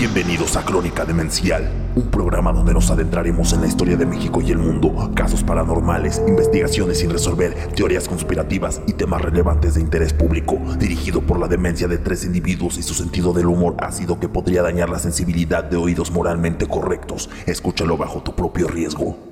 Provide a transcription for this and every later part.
Bienvenidos a Crónica Demencial, un programa donde nos adentraremos en la historia de México y el mundo, casos paranormales, investigaciones sin resolver, teorías conspirativas y temas relevantes de interés público, dirigido por la demencia de tres individuos y su sentido del humor ácido que podría dañar la sensibilidad de oídos moralmente correctos. Escúchalo bajo tu propio riesgo.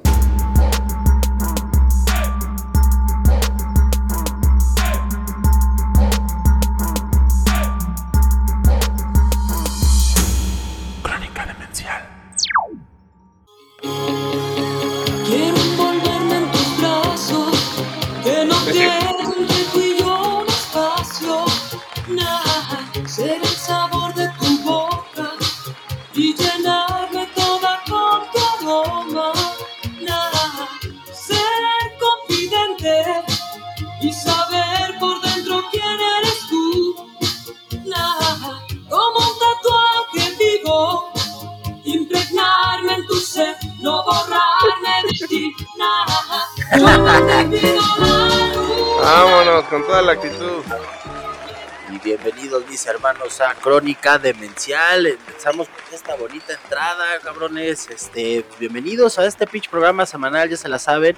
Hermanos a Crónica Demencial. Empezamos con esta bonita entrada, cabrones. Este, bienvenidos a este pitch programa semanal, ya se la saben.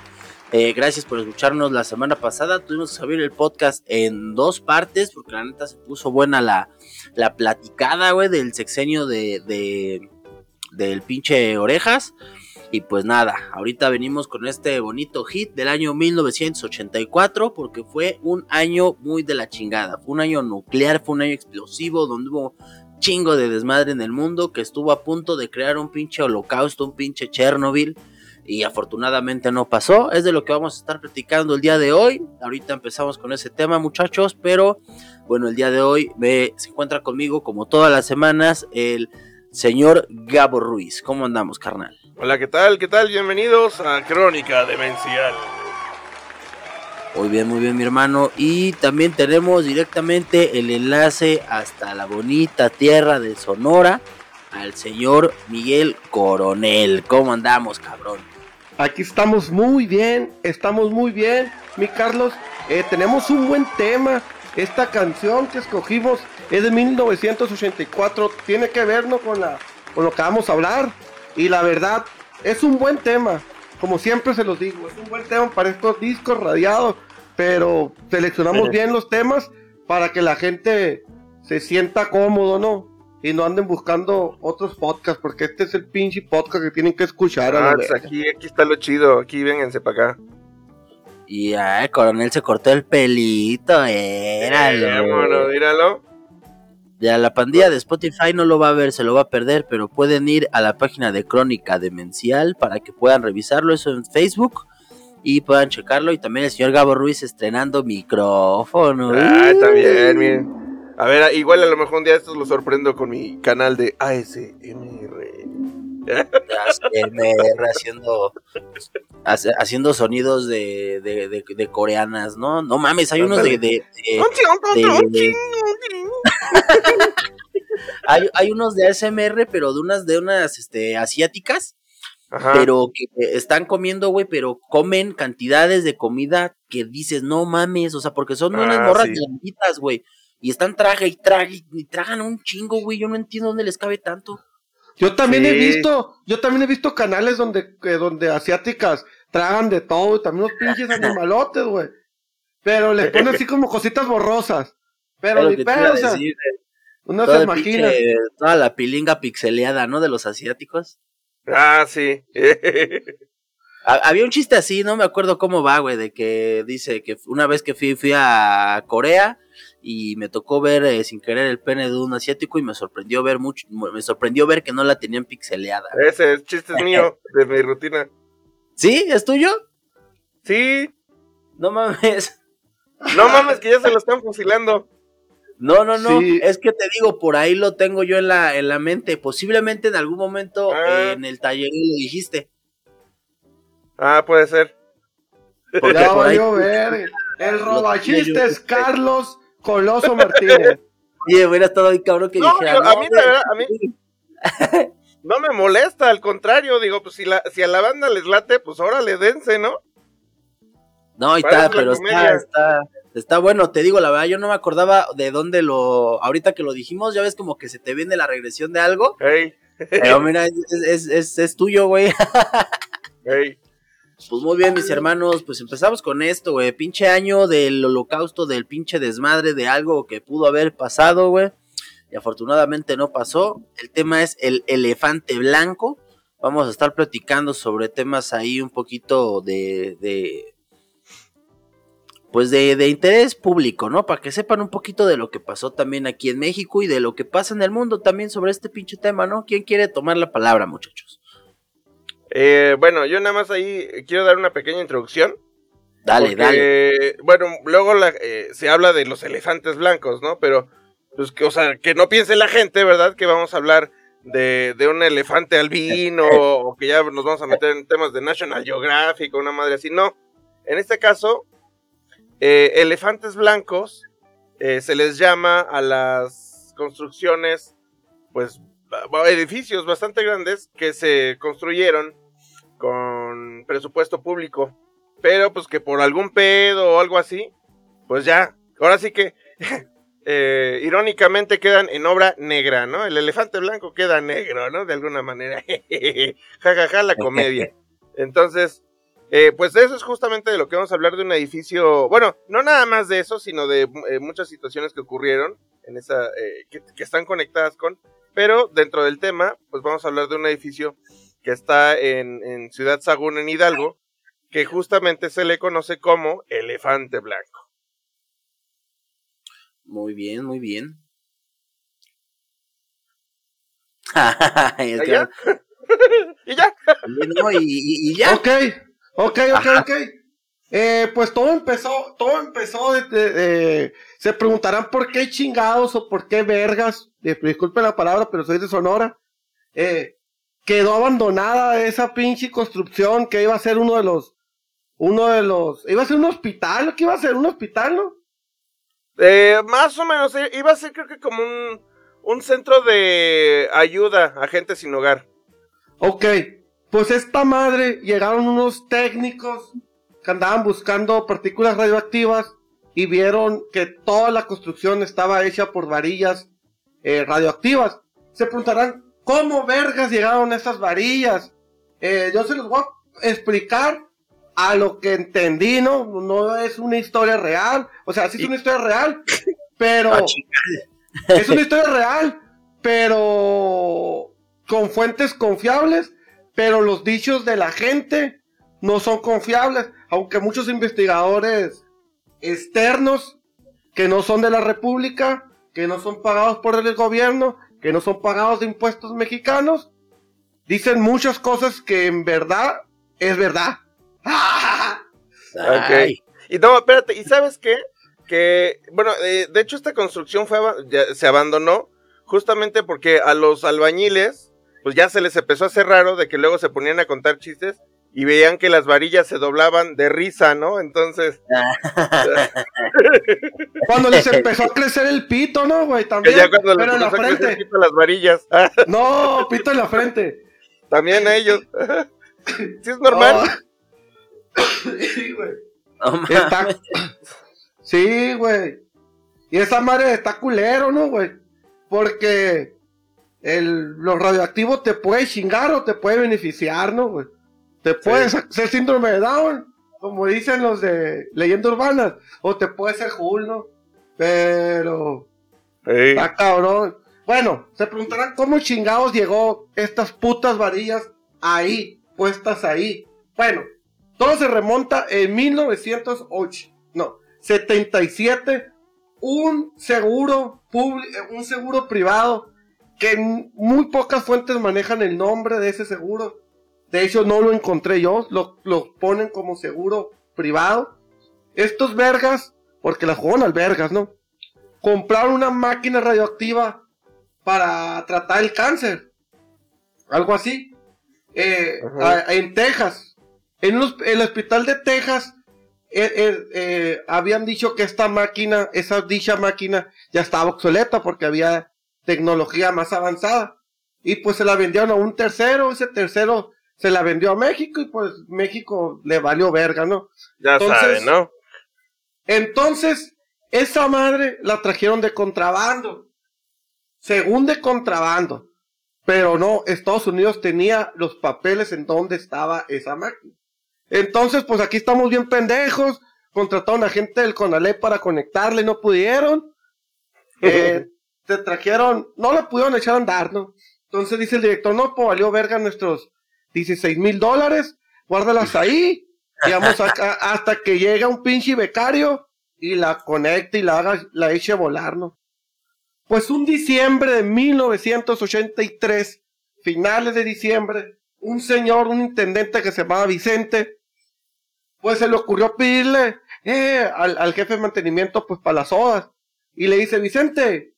Eh, gracias por escucharnos la semana pasada. Tuvimos que subir el podcast en dos partes porque la neta se puso buena la, la platicada, güey, del sexenio de, de- del pinche Orejas. Y pues nada, ahorita venimos con este bonito hit del año 1984 porque fue un año muy de la chingada. Fue un año nuclear, fue un año explosivo donde hubo chingo de desmadre en el mundo que estuvo a punto de crear un pinche holocausto, un pinche Chernobyl. Y afortunadamente no pasó. Es de lo que vamos a estar platicando el día de hoy. Ahorita empezamos con ese tema, muchachos. Pero bueno, el día de hoy me, se encuentra conmigo, como todas las semanas, el señor Gabo Ruiz. ¿Cómo andamos, carnal? Hola, ¿qué tal? ¿Qué tal? Bienvenidos a Crónica Demencial. Muy bien, muy bien, mi hermano. Y también tenemos directamente el enlace hasta la bonita tierra de Sonora al señor Miguel Coronel. ¿Cómo andamos, cabrón? Aquí estamos muy bien, estamos muy bien, mi Carlos. Eh, tenemos un buen tema. Esta canción que escogimos es de 1984. Tiene que ver ¿no? con, la, con lo que vamos a hablar. Y la verdad, es un buen tema. Como siempre se los digo, es un buen tema para estos discos radiados. Pero seleccionamos Sí. bien los temas para que la gente se sienta cómodo, ¿no? Y no anden buscando otros podcasts, porque este es el pinche podcast que tienen que escuchar. a la Ah, pues aquí, aquí está lo chido. Aquí vénganse para acá. Y ah, el coronel se cortó el pelito, Eh, éralo. Míralo. Ya la pandilla de Spotify no lo va a ver, se lo va a perder, pero pueden ir a la página de Crónica Demencial para que puedan revisarlo, eso en Facebook, y puedan checarlo. Y también el señor Gabo Ruiz estrenando micrófono. Ah, está bien, miren. A ver, igual a lo mejor un día estos lo sorprendo con mi canal de ASMR. ASMR haciendo hace- haciendo sonidos de, de, de- de coreanas, ¿no? No mames, hay unos de, hay, hay unos de ASMR, pero de unas de unas este asiáticas, Ajá. pero que están comiendo, güey, pero comen cantidades de comida que dices, no mames, o sea, porque son unas Ah, morras sí. granditas, güey. Y están traga y traga y, y tragan un chingo, güey. Yo no entiendo dónde les cabe tanto. Yo también he visto, yo también he visto canales donde, donde asiáticas tragan de todo y también los pinches animalotes, güey. Pero les ponen así como cositas borrosas. Pero Pero ni pedo, o sea, decir, uno se imagina. pinche- toda la pilinga pixeleada, ¿no? De los asiáticos. Ah, sí. Ha- Había un chiste así, no me acuerdo cómo va, güey, de que dice que una vez que fui, fui a Corea y me tocó ver eh, sin querer el pene de un asiático y me sorprendió ver mucho, me sorprendió ver que no la tenían pixeleada. Ese chiste es mío, de mi rutina. ¿Sí? ¿Es tuyo? Sí. No mames. No mames, que ya se lo están fusilando. No, no, no. Sí. Es que te digo, por ahí lo tengo yo en la, en la mente. Posiblemente en algún momento Ah. eh, en el taller lo dijiste. Ah, puede ser. Porque Ya por ahí- ver. El robachistes. Carlos Coloso Martínez. Oye, hubiera estado ahí cabrón que No, dijera. yo- a "No, mí la güey". verdad, a mí no me molesta, al contrario, digo, pues si, la, si a la banda les late, pues órale, dense, ¿no? No, ahí está, pero está, está, Está bueno, te digo la verdad, yo no me acordaba de dónde lo. Ahorita que lo dijimos, ya ves como que se te viene la regresión de algo. Pero mira, es, es, es, es tuyo, güey. ey. Pues muy bien, mis hermanos, pues empezamos con esto, güey. Pinche año del holocausto, del pinche desmadre, de algo que pudo haber pasado, güey. Y afortunadamente no pasó. El tema es el elefante blanco. Vamos a estar platicando sobre temas ahí un poquito de. de pues de, de interés público, ¿no? Para que sepan un poquito de lo que pasó también aquí en México y de lo que pasa en el mundo también sobre este pinche tema, ¿no? ¿Quién quiere tomar la palabra, muchachos? Eh, bueno, yo nada más ahí quiero dar una pequeña introducción. Dale, porque, dale. Bueno, luego la- eh, se habla de los elefantes blancos, ¿no? Pero, pues, que, o sea, que no piense la gente, ¿verdad? Que vamos a hablar de, de un elefante albino o que ya nos vamos a meter en temas de National Geographic o una madre así. No, en este caso, eh, elefantes blancos eh, se les llama a las construcciones, pues, edificios bastante grandes que se construyeron con presupuesto público, pero pues que por algún pedo o algo así, pues ya, ahora sí que eh, irónicamente quedan en obra negra, ¿no? El elefante blanco queda negro, ¿no? De alguna manera. ja, ja, ja, la comedia. Entonces, eh, pues eso es justamente de lo que vamos a hablar de un edificio, bueno, no nada más de eso, sino de eh, muchas situaciones que ocurrieron en esa, eh, que, que están conectadas con, pero dentro del tema, pues vamos a hablar de un edificio que está en, en Ciudad Sagún, en Hidalgo, que justamente se le conoce como elefante blanco. Muy bien, muy bien. ¿Y ya? y ya. no, y, y- y ya. Ok, ok, ok, ok. Eh, pues todo empezó, todo empezó desde, de- se preguntarán por qué chingados o por qué vergas, eh, disculpen la palabra, pero soy de Sonora, eh, quedó abandonada esa pinche construcción que iba a ser uno de los, uno de los, iba a ser un hospital, ¿qué iba a ser? Un hospital, ¿no? Eh, más o menos, eh, iba a ser creo que como un, un centro de ayuda a gente sin hogar. Ok, pues esta madre llegaron unos técnicos que andaban buscando partículas radioactivas y vieron que toda la construcción estaba hecha por varillas eh, radioactivas. Se preguntarán, ¿cómo vergas llegaron estas varillas? Eh, yo se los voy a explicar a lo que entendí, ¿no? No es una historia real, o sea, sí es una historia real, pero... Ah. Es una historia real, pero con fuentes confiables, pero los dichos de la gente no son confiables, aunque muchos investigadores externos que no son de la República, que no son pagados por el gobierno, que no son pagados de impuestos mexicanos, dicen muchas cosas que en verdad es verdad. Ay, Y no, espérate, ¿y sabes qué? Que, bueno, eh, de hecho esta construcción fue, ya se abandonó justamente porque a los albañiles, pues ya se les empezó a hacer raro de que luego se ponían a contar chistes y veían que las varillas se doblaban de risa, ¿no? Entonces, Cuando les empezó a crecer el pito, ¿no, güey? que También. ya cuando les pero en la empezó a crecer frente. poquito las varillas, No, pito en la frente. también a ellos. ¿Sí es normal? Oh. Sí, güey. no. Está... Sí, güey. Y esa madre está culero, ¿no, güey? Porque el, lo radioactivo te puede chingar o te puede beneficiar, ¿no, güey? Te puede Sí. ser síndrome de Down, como dicen los de leyendas urbanas, o te puede ser Hulk, ¿no? Pero... Sí. Está cabrón. Bueno, se preguntarán cómo chingados llegó estas putas varillas ahí, puestas ahí. Bueno, todo se remonta en 1908, no, 77, un seguro público, un seguro privado que muy pocas fuentes manejan el nombre de ese seguro. De hecho, no lo encontré yo, lo, lo ponen como seguro privado. Estos vergas, porque las juegan al vergas, ¿no? compraron una máquina radioactiva para tratar el cáncer. Algo así. Eh, a- en Texas. En los- el hospital de Texas eh, eh, habían dicho que esta máquina, esa dicha máquina, ya estaba obsoleta porque había tecnología más avanzada. Y pues se la vendieron a un tercero, ese tercero se la vendió a México y pues México le valió verga, ¿no? Ya Entonces- saben, ¿no? Entonces, esa madre la trajeron de contrabando. Según de contrabando. Pero no, Estados Unidos tenía los papeles en donde estaba esa máquina. Entonces, pues aquí estamos bien pendejos. Contrataron a gente del Conalé para conectarle, no pudieron. Eh, te trajeron, no la pudieron echar a andar, ¿no? Entonces dice el director, no, pues valió verga nuestros 16 mil dólares, guárdalas ahí. Acá hasta que llega un pinche becario y la conecte y la haga, la eche a volar, ¿no? Pues un diciembre de 1983, finales de diciembre, un señor, un intendente que se llamaba Vicente, pues se le ocurrió pedirle eh, al, al jefe de mantenimiento, pues para las sodas. Y le dice, Vicente,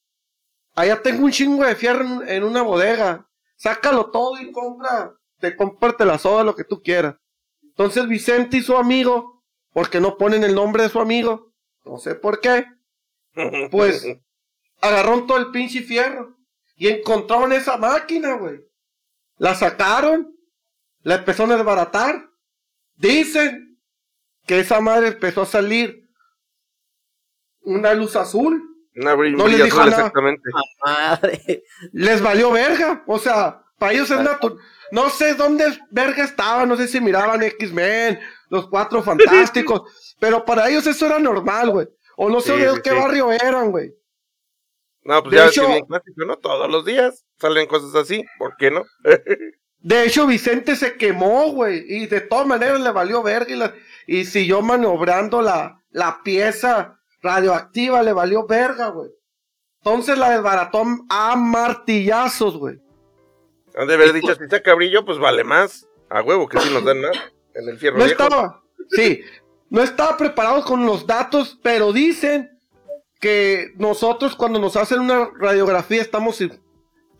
allá tengo un chingo de fierro en, en una bodega, sácalo todo y compra, te comparte la soda, lo que tú quieras. Entonces Vicente y su amigo, porque no ponen el nombre de su amigo, no sé por qué, pues agarraron todo el pinche fierro y encontraron esa máquina, güey. La sacaron, la empezaron a desbaratar. Dicen que esa madre empezó a salir una luz azul. Una No les dijo azul, nada. exactamente. Madre. Les valió verga. O sea, para ellos es natural. No sé dónde verga estaban, no sé si miraban X-Men, los cuatro fantásticos, pero para ellos eso era normal, güey. O no sé Sí, de sí, qué sí. barrio eran, güey. No, pues De ya hecho- es bien clásico, ¿no? Todos los días salen cosas así, ¿por qué no? De hecho, Vicente se quemó, güey, y de todas maneras le valió verga y, la- y siguió maniobrando la, la pieza radioactiva, le valió verga, güey. Entonces la desbarató a martillazos, güey. Han de haber dicho, si saca brillo, pues vale más. A huevo, que sí nos dan más en el fierro No viejo. estaba, sí, no estaba preparado con los datos, pero dicen que nosotros cuando nos hacen una radiografía estamos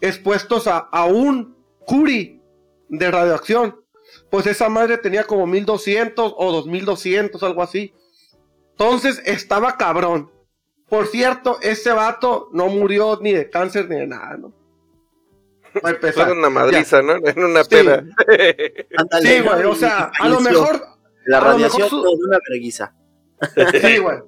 expuestos a, a un curi de radioacción. Pues esa madre tenía como 1200 o 2200, algo así. Entonces estaba cabrón. Por cierto, ese vato no murió ni de cáncer ni de nada, ¿no? Para empezar. Fue una madriza, ¿no? En una Sí. peda. Ándale, Sí, güey, ¿no? o sea, a lo mejor La a radiación su- fue una verguiza. Sí, güey.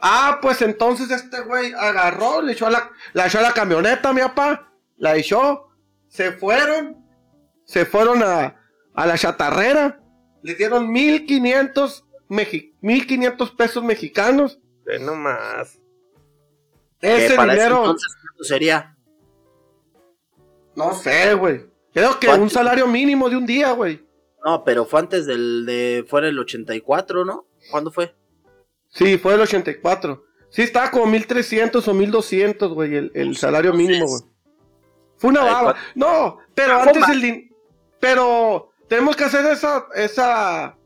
Ah, pues entonces este güey agarró, le echó a la, la echó a la camioneta, mi papá, la echó, se fueron, se fueron a, a la chatarrera, le dieron 1500 mexi- 1500 pesos mexicanos. Ese Que para ese dinero, entonces, ¿cuánto sería? No sé, güey. Creo que un salario mínimo de un día, güey. No, pero fue antes del de. Fue en el 84, ¿no? ¿Cuándo fue? Sí, fue el 84. Sí, estaba como 1300 o 1200, güey, el, el salario mínimo, güey. Fue una baba. No, pero Ah, antes el din- Pero tenemos que hacer esa, esa,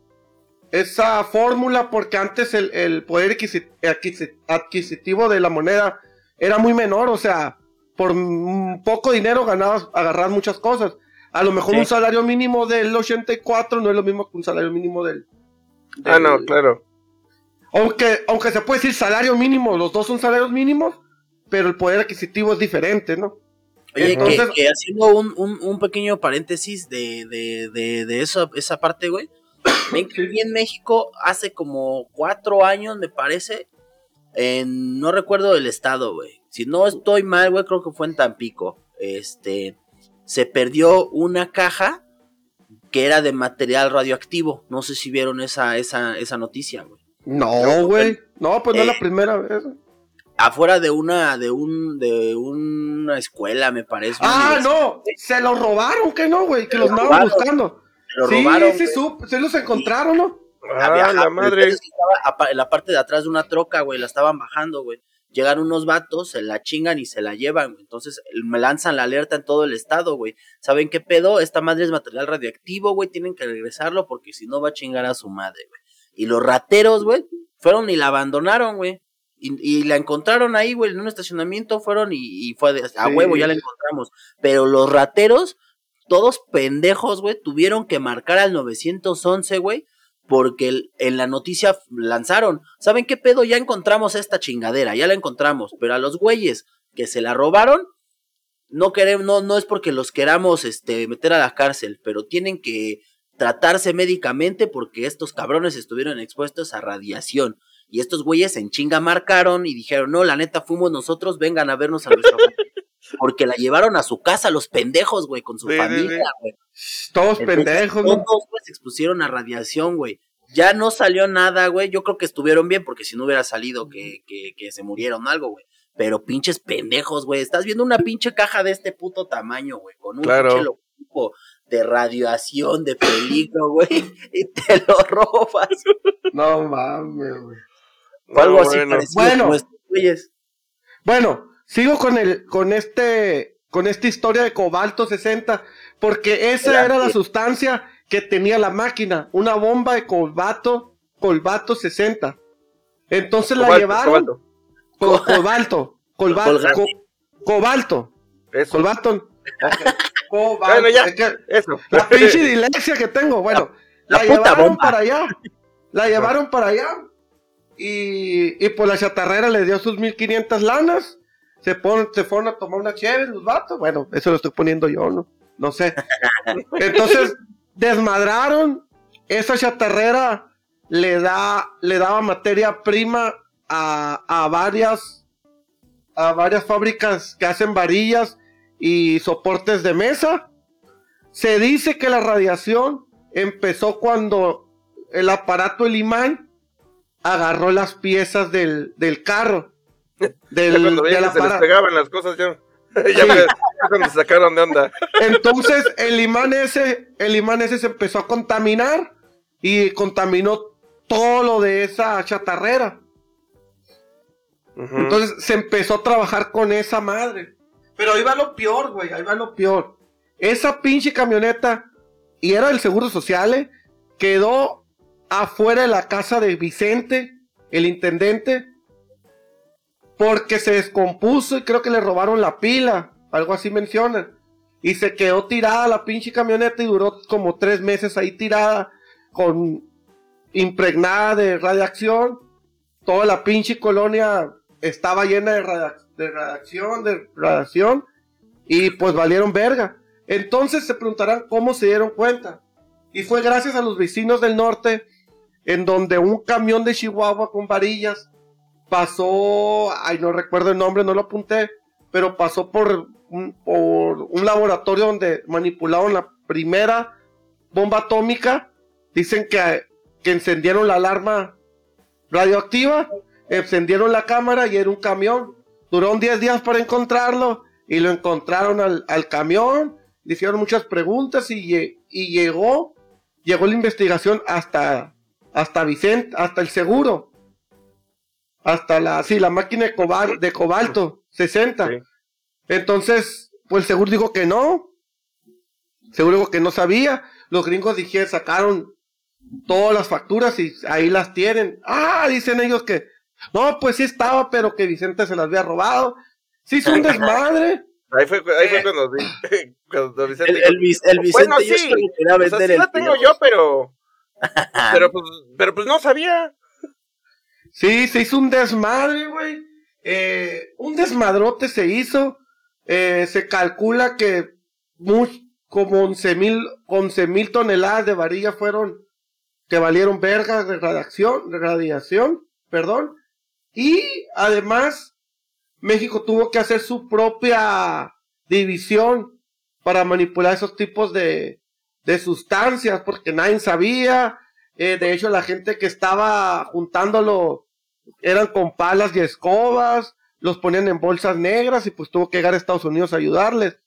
esa fórmula porque antes el, el poder adquisi- adquisi- adquisitivo de la moneda era muy menor, o sea, por mm, poco dinero ganabas, agarrar muchas cosas. A lo mejor Sí. un salario mínimo del 84 no es lo mismo que un salario mínimo del... Ah, no, del- claro. aunque, aunque se puede decir salario mínimo, los dos son salarios mínimos, pero el poder adquisitivo es diferente, ¿no? Oye, Entonces- que, que haciendo un, un, un pequeño paréntesis de, de, de, de eso, esa parte, güey. Que aquí en México hace como cuatro años, me parece, en, no recuerdo el estado, güey. Si no estoy mal, güey, creo que fue en Tampico. Este, se perdió una caja que era de material radioactivo. No sé si vieron esa, esa, esa noticia, güey. No, güey. No, pues no es Eh, la primera vez. Afuera de una, de un, de una escuela, me parece. Ah, no. Se los robaron, que no, güey. Que los lo andaban buscando. Lo sí, robaron, sí, sup- sí los encontraron, ¿no? Ah, la madre. Estaba en la parte de atrás de una troca, güey, la estaban bajando, güey. Llegan unos vatos, se la chingan y se la llevan, güey. Entonces me lanzan la alerta en todo el estado, güey. ¿Saben qué pedo? Esta madre es material radioactivo, güey. Tienen que regresarlo porque si no va a chingar a su madre, güey. Y los rateros, güey, fueron y la abandonaron, güey. Y, y la encontraron ahí, güey, en un estacionamiento, fueron y, y fue de, a Sí. huevo, ya la encontramos. Pero los rateros, todos pendejos, güey, tuvieron que marcar al 911, güey, porque en la noticia lanzaron, ¿saben qué pedo? Ya encontramos esta chingadera, ya la encontramos, pero a los güeyes que se la robaron, no queremos, no, no es porque los queramos este, meter a la cárcel, pero tienen que tratarse médicamente porque estos cabrones estuvieron expuestos a radiación. Y estos güeyes en chinga marcaron y dijeron, no, la neta fuimos nosotros, vengan a vernos a nuestro Porque la llevaron a su casa los pendejos, güey, con su Sí, familia, güey. Todos Entonces, pendejos, ¿no? Todos, güey, se expusieron a radiación, güey. Ya no salió nada, güey. Yo creo que estuvieron bien, porque si no hubiera salido que, que, que se murieron algo, güey. Pero pinches pendejos, güey. Estás viendo una pinche caja de este puto tamaño, güey. Con un Claro. pinche logotipo de radiación, de peligro, güey. Y te lo robas. No mames, güey. O algo No, así bueno. parecido Bueno. como estos güeyes. Bueno, sigo con el, con este, con esta historia de cobalto 60, porque esa era la sustancia que tenía la máquina, una bomba de cobalto, cobalto 60. Entonces la Cobalto, llevaron, cobalto. co- cobalto, Colgante. co- cobalto, Eso. cobalto, cobalto, Bueno, ya. es que Eso. la pinche dislexia que tengo, bueno, La llevaron bomba. para allá, la llevaron para allá, y, y por la chatarrera le dio sus 1500 lanas, se, pon- se fueron a tomar una chévere los vatos, bueno, eso lo estoy poniendo yo, ¿no? No sé. Entonces, desmadraron, esa chatarrera le da, le daba materia prima a, a varias, a varias fábricas que hacen varillas y soportes de mesa. Se dice que la radiación empezó cuando el aparato, el imán, agarró las piezas del, del carro. Del, cuando del que se les aparato. pegaban las cosas, ya. ya me- cuando se sacaron de onda. Entonces el imán ese, el imán ese se empezó a contaminar y contaminó todo lo de esa chatarrera. Ujú. Entonces se empezó a trabajar con esa madre. Pero ahí va lo peor, güey, ahí va lo peor. Esa pinche camioneta, y era del Seguro Social, ¿eh? quedó afuera de la casa de Vicente, el intendente, porque se descompuso y creo que le robaron la pila, algo así mencionan. Y se quedó tirada la pinche camioneta y duró como tres meses ahí tirada, con impregnada de radiación. Toda la pinche colonia estaba llena de, de radiación, de radiación, y pues valieron verga. Entonces se preguntarán cómo se dieron cuenta. Y fue gracias a los vecinos del norte, en donde un camión de Chihuahua con varillas pasó, ay no recuerdo el nombre, no lo apunté, pero pasó por un, laboratorio donde manipularon la primera bomba atómica. Dicen que, encendieron la alarma radioactiva, encendieron la cámara y era un camión. Duró 10 días para encontrarlo y lo encontraron al, camión, le hicieron muchas preguntas y, y llegó, llegó la investigación hasta, hasta Vicente, hasta el seguro, hasta la, sí, la máquina de, cobal- de cobalto 60. Sí. Entonces, pues seguro dijo que no, seguro dijo que no sabía, los gringos dijeron, sacaron todas las facturas y ahí las tienen. Ah, dicen ellos que no, pues sí estaba, pero que Vicente se las había robado. Sí, es un desmadre. Ahí fue, ahí fue cuando, di- cuando Vicente El, dijo, el, Vic- el Vicente Bueno, yo sí, quería o sea, vender sí el la tengo yo, pero, pero pues, pero pues no sabía. Sí, se hizo un desmadre, güey. Eh, un desmadrote se hizo. Eh, se calcula que mu- como 11 mil 11 mil toneladas de varilla fueron que valieron vergas de radiación, de radiación, perdón. Y además, México tuvo que hacer su propia división para manipular esos tipos de, de sustancias, porque nadie sabía. Eh, de hecho, la gente que estaba juntándolo eran con palas y escobas, los ponían en bolsas negras y pues tuvo que llegar a Estados Unidos a ayudarles.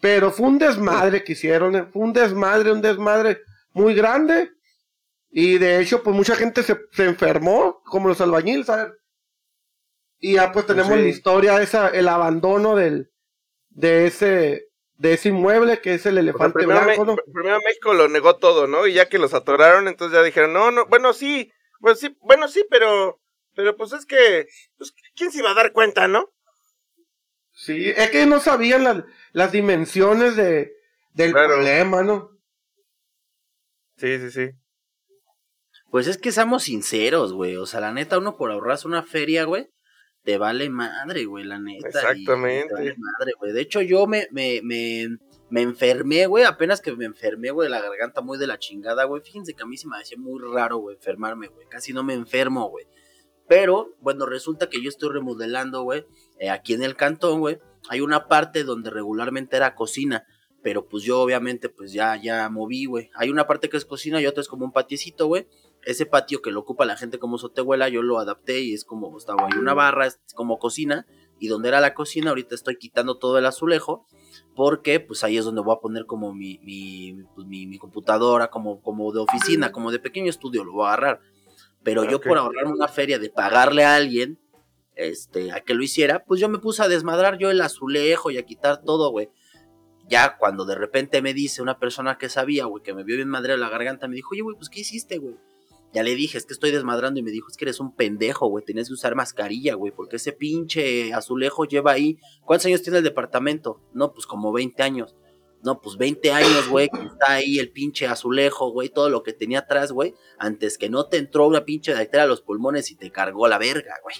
Pero fue un desmadre que hicieron, eh, fue un desmadre, un desmadre muy grande. Y de hecho, pues mucha gente se, se enfermó, como los albañiles, ¿sabes? Y ya pues tenemos Sí. la historia, esa, el abandono del, de ese, de ese inmueble que es el O sea, elefante primero, blanco, Me- ¿no? primero México lo negó todo, ¿no? Y ya que los atoraron, entonces ya dijeron, no, no, bueno, sí, pues sí, bueno, sí, pero, pero pues es que, pues, ¿quién se iba a dar cuenta, no? Sí, es que no sabían las, las dimensiones de, del Claro. problema, ¿no? Sí, sí, sí. Pues es que seamos sinceros, güey. O sea, la neta, uno por ahorrarse una feria, güey, te vale madre, güey, la neta. y Exactamente. Te vale madre, güey. De hecho, yo me, me, me, me enfermé, güey. Apenas que me enfermé, güey, la garganta muy de la chingada, güey. Fíjense que a mí se me hacía muy raro, güey, enfermarme, güey. Casi no me enfermo, güey. Pero, bueno, resulta que yo estoy remodelando, güey, eh, aquí en el cantón, güey. Hay una parte donde regularmente era cocina, pero pues yo obviamente pues ya, ya moví, güey. Hay una parte que es cocina y otra es como un patiecito, güey. Ese patio que lo ocupa la gente como sotehuela, yo lo adapté y es como, estaba ahí una barra, es como cocina. Y donde era la cocina, ahorita estoy quitando todo el azulejo, porque pues ahí es donde voy a poner como mi, mi, pues, mi, mi computadora, como, como de oficina, como de pequeño estudio, lo voy a agarrar. Pero yo Ok. por ahorrarme una feria de pagarle a alguien, este, a que lo hiciera, pues yo me puse a desmadrar yo el azulejo y a quitar todo, güey. Ya cuando de repente me dice una persona que sabía, güey, que me vio bien madre la garganta, me dijo, oye, güey, pues ¿qué hiciste, güey? Ya le dije, es que estoy desmadrando y me dijo, es que eres un pendejo, güey, tenías que usar mascarilla, güey, porque ese pinche azulejo lleva ahí. ¿Cuántos años tiene el departamento? No, pues como 20 años. No, pues 20 años, güey, que está ahí el pinche azulejo, güey, todo lo que tenía atrás, güey, antes que no te entró una pinche bacteria a los pulmones y te cargó la verga, güey.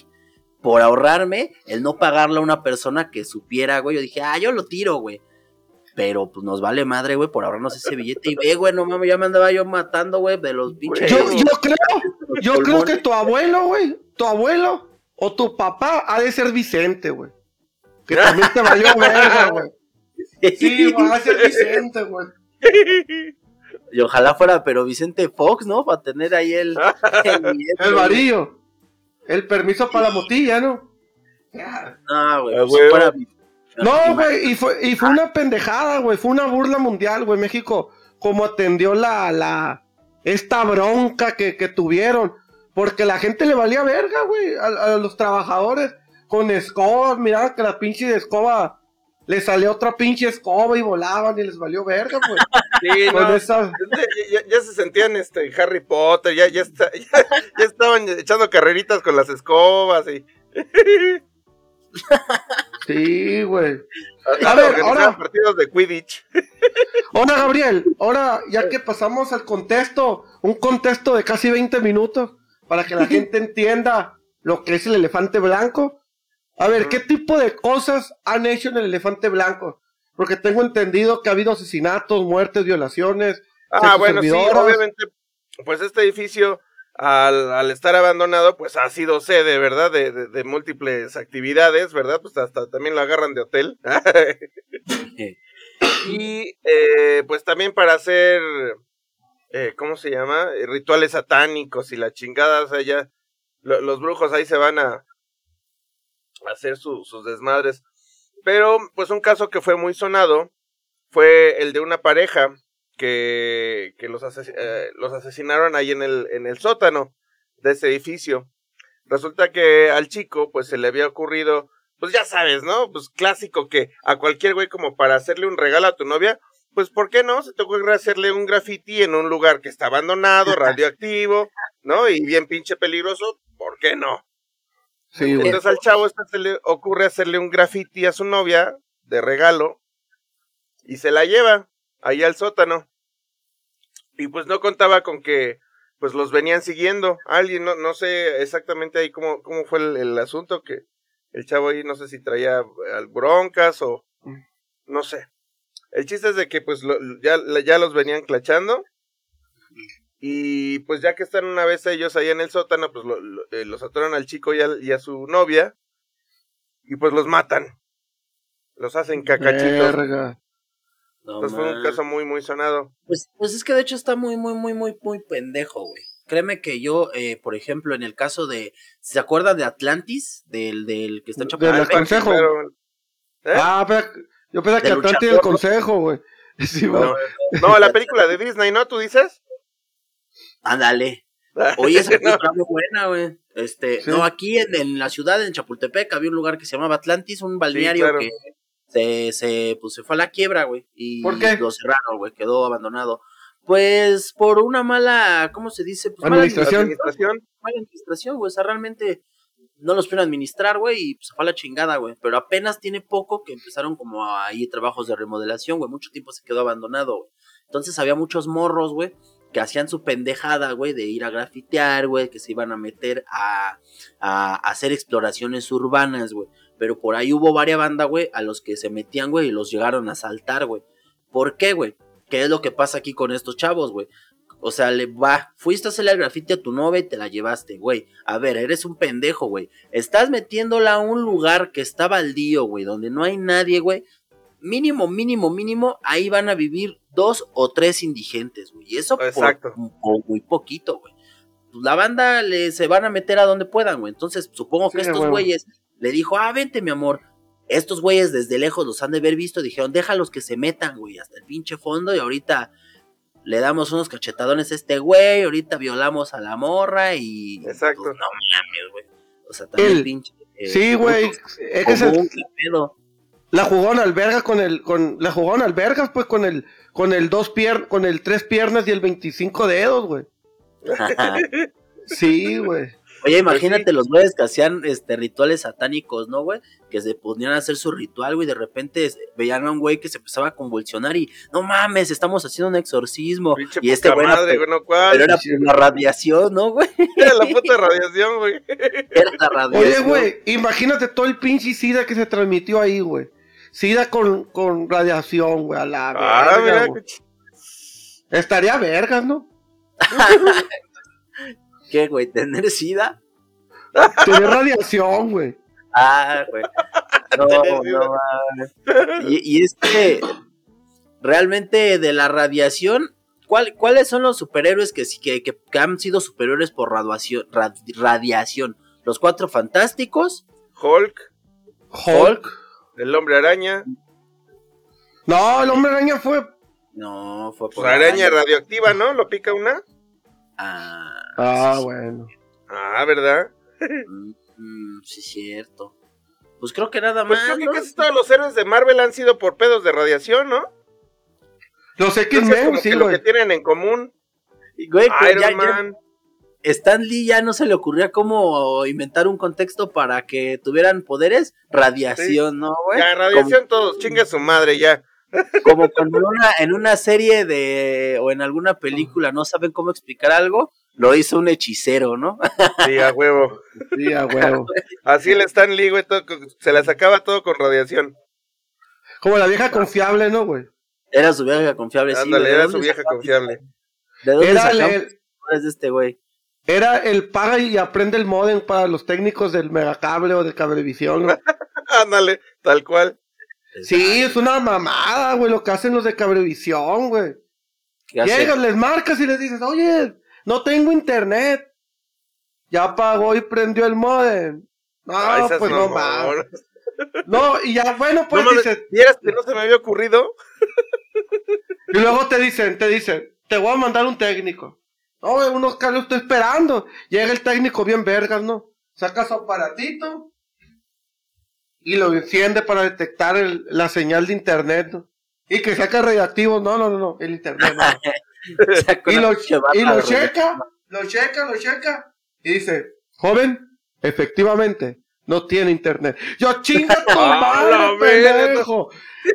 Por ahorrarme el no pagarle a una persona que supiera, güey, yo dije, ah, yo lo tiro, güey. Pero pues nos vale madre, güey, por ahorrarnos ese billete. Y ve, güey, no mames, ya me andaba yo matando, güey, de los pinches. Yo, yo creo, yo creo que tu abuelo, güey, tu abuelo o tu papá ha de ser Vicente, güey. Que también te valió verga, güey. Sí, güey, ha de ser Vicente, güey. Y ojalá fuera, pero Vicente Fox, ¿no? Para tener ahí el. el, El varillo. El permiso para la motilla, ¿no? No, güey. Ah, pues, si huevo. fuera- No, güey, y fue, y fue una pendejada, güey, fue una burla mundial, güey, México, como atendió la, la, esta bronca que, que tuvieron, porque la gente le valía verga, güey, a, a los trabajadores, con escobas, miraban que la pinche escoba, le salió otra pinche escoba y volaban y les valió verga, güey, Sí, con no, esa, ya, ya- ya se sentían este Harry Potter, ya, ya, está- ya- ya estaban echando carreritas con las escobas y sí, güey. A ver, ahora- partidos de Quidditch. Ahora, Gabriel, ahora ya que pasamos al contexto, un contexto de casi 20 minutos, para que la gente entienda lo que es el elefante blanco. A ver, ¿qué tipo de cosas han hecho en el elefante blanco? Porque tengo entendido que ha habido asesinatos, muertes, violaciones. Ah, bueno, sí, obviamente, pues este edificio, al, al estar abandonado, pues ha sido sede, ¿verdad? De, de- de múltiples actividades, ¿verdad? Pues hasta también lo agarran de hotel. y eh, pues también para hacer, eh, ¿cómo se llama? Eh, rituales satánicos y la chingada, o sea, ya lo- los brujos ahí se van a, a hacer su- sus desmadres. Pero, pues un caso que fue muy sonado fue el de una pareja que, que los, ases- eh, los asesinaron ahí en el, en el sótano de ese edificio. Resulta que al chico, pues se le había ocurrido, pues ya sabes, ¿no? Pues clásico que a cualquier güey como para hacerle un regalo a tu novia, pues ¿por qué no? Se te ocurre hacerle un graffiti en un lugar que está abandonado, radioactivo, ¿no? Y bien pinche peligroso, ¿por qué no? Sí, güey. Entonces al chavo este se le ocurre hacerle un graffiti a su novia de regalo y se la lleva ahí al sótano. Y pues no contaba con que pues los venían siguiendo. Alguien, no, no sé exactamente ahí cómo, cómo fue el, el asunto, que el chavo ahí no sé si traía eh, broncas o no sé. El chiste es de que pues lo- ya, ya los venían clachando. Y pues ya que están una vez ellos ahí en el sótano, pues lo- lo- eh, los atoran al chico y, al- y a su novia. Y pues los matan. Los hacen cacachitos. Verga. No, Entonces fue un man. caso muy, muy sonado. Pues, pues es que de hecho está muy, muy, muy, muy, muy pendejo, güey. Créeme que yo, eh, por ejemplo, en el caso de. ¿Se acuerdan de Atlantis? Del, del que está en Del Chapultepec? consejo. Pero- ¿Eh? Ah, pero yo pensaba que Del Atlantis luchador, el consejo, güey. Sí. No, no, la película de Disney, ¿no? ¿Tú dices? Ándale. Oye, esa No. película muy buena, güey. Este, Sí. no, aquí en, en la ciudad, en Chapultepec, había un lugar que se llamaba Atlantis, un balneario claro. que se, se, pues, se fue a la quiebra, güey. Y ¿Por qué? lo cerraron, güey, quedó abandonado. Pues por una mala, ¿cómo se dice? Pues, mala Administración. Administración. mala administración, güey. O sea, realmente no los pudieron administrar, güey, y pues, se fue a la chingada, güey. Pero apenas tiene poco que empezaron como ahí trabajos de remodelación, güey. Mucho tiempo se quedó abandonado, güey. Entonces había muchos morros, güey, que hacían su pendejada, güey, de ir a grafitear, güey, que se iban a meter a, a hacer exploraciones urbanas, güey. Pero por ahí hubo varias bandas, güey, a los que se metían, güey, y los llegaron a saltar, güey. ¿Por qué, güey? ¿Qué es lo que pasa aquí con estos chavos, güey? O sea, le va, fuiste a hacerle el grafiti a tu novia y te la llevaste, güey. A ver, eres un pendejo, güey. Estás metiéndola a un lugar que está baldío, güey, donde no hay nadie, güey. Mínimo, mínimo, mínimo, ahí van a vivir dos o tres indigentes, güey. Y eso por- Exacto. por muy poquito, güey. Pues la banda le, se van a meter a donde puedan, güey. Entonces, supongo que Sí, estos güey. güeyes le dijo, ah, vente, mi amor. Estos güeyes desde lejos los han de haber visto, dijeron, déjalos que se metan, güey, hasta el pinche fondo y ahorita le damos unos cachetadones a este güey, ahorita violamos a la morra y... Exacto. pues, no mames, güey. O sea, también El- pinche... eh, Sí, güey. Es que qué pedo. la jugó en alberga con el, con, la jugó en albergas, pues, con el, con el dos pier, con el tres piernas y el 25 dedos, güey. Sí, güey. Oye, imagínate los güeyes que hacían este rituales satánicos, ¿no, güey? Que se ponían a hacer su ritual, güey, y de repente veían a un güey que se empezaba a convulsionar y no mames, estamos haciendo un exorcismo. Pinche y este güey era, madre, güey, no cuál. pero era por la radiación, ¿no, güey? Era la puta radiación, güey. Era la radiación. Oye, güey, imagínate todo el pinche SIDA que se transmitió ahí, güey. SIDA con, con radiación, güey, a la Ah, verga, mira. güey. Estaría vergas, ¿no? ¿Qué, güey? ¿Tener sida? Tener radiación, güey. Ah, güey. No, no mames. Y, y es que realmente de la radiación, ¿cuál- ¿cuáles son los superhéroes que, sí- que, que- han sido superiores por radiación, rad- radiación? Los cuatro fantásticos, Hulk, Hulk. el hombre araña, No, el hombre araña fue. No, fue pues por araña radioactiva, ¿no? ¿Lo pica una? Ah, Ah, sí, sí. bueno. Ah, ¿verdad? Mm, mm, sí, cierto. Pues creo que nada Pues más. creo que ¿no? casi todos los héroes de Marvel han sido por pedos de radiación, ¿no? Los X-Men, como sí, que lo que tienen en común. Güey, pues, Iron ya- ya- Man. Stan Lee ya no se le ocurría cómo inventar un contexto para que tuvieran poderes. Radiación, ¿no, güey? Ya, radiación todos, chingue su madre ya. Como, cuando en una, en una serie de o en alguna película no saben cómo explicar algo, lo hizo un hechicero, ¿no? Sí, a huevo. Sí, a huevo. Así el Stan Lee, güey, todo se la sacaba todo con radiación. Como la vieja confiable, ¿no, güey? Era su vieja confiable, sí. Ándale, güey. ¿De era dónde su vieja sacamos- confiable. ¿De dónde Era el, de este güey? era el paga y aprende el modem para los técnicos del megacable o del cablevisión, ¿no? Ándale, tal cual. Sí, es una mamada, güey, lo que hacen los de cablevisión, güey. Llegas, les marcas y les dices, oye, no tengo internet. Ya pagó y prendió el modem. No, Ay, seas pues no mames. No, y ya, bueno, pues no dices, ¿vieras que no se me había ocurrido? y luego te dicen, te dicen, te voy a mandar un técnico. No, güey, unos cables estoy esperando. Llega el técnico bien vergas, ¿no? Saca su aparatito y lo enciende para detectar el- la señal de internet, ¿no? Y que saca radioactivo, no, no, no, no, el internet, no. Y lo, y lo checa, lo checa, lo checa, y dice, joven, efectivamente, no tiene internet. Yo, chinga tu ¡A la madre, pendejo.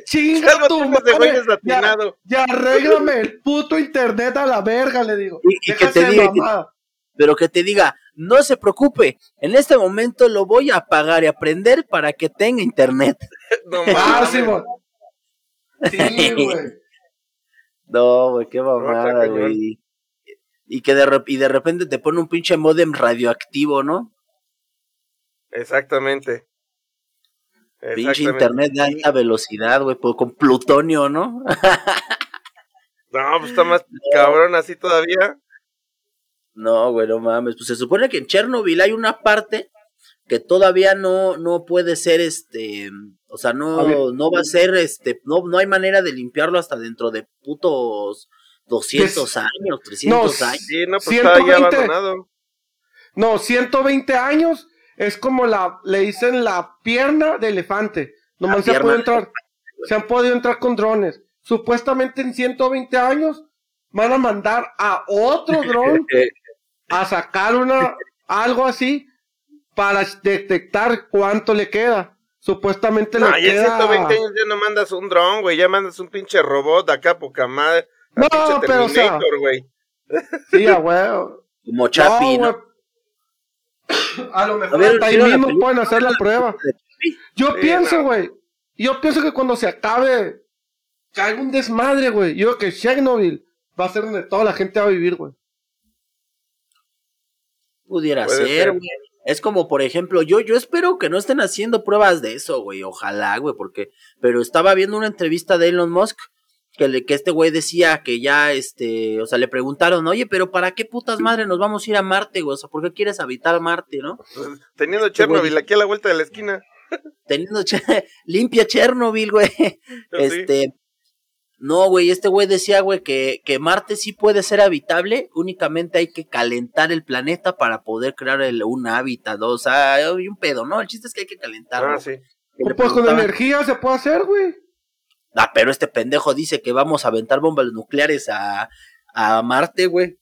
Chinga tu madre. Ya, arréglame el puto internet a la verga, le digo. Y- y que te diga. Pero que te diga, no se preocupe, en este momento lo voy a apagar y a prender para que tenga internet. No. Simón. Sí, güey. No, güey, qué mamada, güey. Y que de, rep- y de repente te pone un pinche modem radioactivo, ¿no? Exactamente. Pinche Exactamente. internet de alta velocidad, güey, con plutonio, ¿no? No, pues está más cabrón así todavía. No, güey, no mames. Pues se supone que en Chernobyl hay una parte que todavía no, no puede ser este. O sea, ver. no, no va a ser este. No, no hay manera de limpiarlo hasta dentro de putos 200 años, 300 No, años. Sí, no, pues está ahí 120. abandonado. No, 120 años es como la, le dicen la pierna de elefante. Nomás se puede de entrar, se han podido entrar con drones. Supuestamente en 120 años van a mandar a otro dron a sacar una, algo así para detectar cuánto le queda. Supuestamente No, le ya en queda... 120 años ya no mandas un dron, güey. Ya mandas un pinche robot acá, poca madre. No, pinche pero, o sea, güey. Sí, a huevo. Como Chapi, No, ¿no? güey. A lo mejor A ver, hasta ahí ¿vieron la mismo película? pueden hacer la prueba. Yo Sí, pienso, no. güey. Yo pienso que cuando se acabe, caiga un desmadre, güey. Yo creo que Chernobyl va a ser donde toda la gente va a vivir, güey. Pudiera Puede ser, güey. Es como, por ejemplo, yo, yo espero que no estén haciendo pruebas de eso, güey. Ojalá, güey, porque. Pero estaba viendo una entrevista de Elon Musk que, le, que este güey decía que ya, este. O sea, le preguntaron, oye, pero ¿para qué putas madre nos vamos a ir a Marte, güey? O sea, ¿por qué quieres habitar Marte, no? Teniendo Chernobyl aquí a la vuelta de la esquina. Teniendo. limpia Chernobyl, güey. Este. No, güey, este güey decía, güey, que, que Marte sí puede ser habitable, únicamente hay que calentar el planeta para poder crear el, un hábitat, o sea, hay un pedo, ¿no? El chiste es que hay que calentarlo. Ah, sí. Pues con energía se puede hacer, güey. Ah, pero este pendejo dice que vamos a aventar bombas nucleares a, a Marte, güey.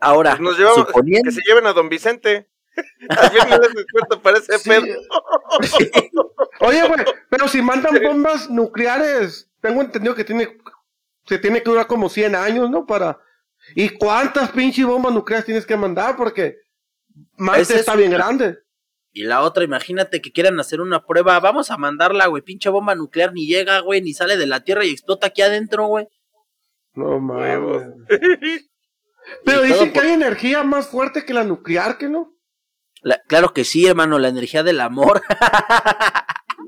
Ahora, Pues nos llevamos, suponiendo, que se lleven a don Vicente. Fin no les despierta para ese Sí. pedo. Oye, güey, pero si mandan bombas nucleares, tengo entendido que tiene, se tiene que durar como 100 años, ¿no? Para... ¿Y cuántas pinches bombas nucleares tienes que mandar? Porque Marte está bien grande. y la otra, imagínate que quieran hacer una prueba, vamos a mandarla, güey, pinche bomba nuclear, ni llega, güey, ni sale de la Tierra y explota aquí adentro, güey. No mames. Pero dicen que por- hay energía más fuerte que la nuclear, ¿que no? La- claro que sí, hermano, la energía del amor.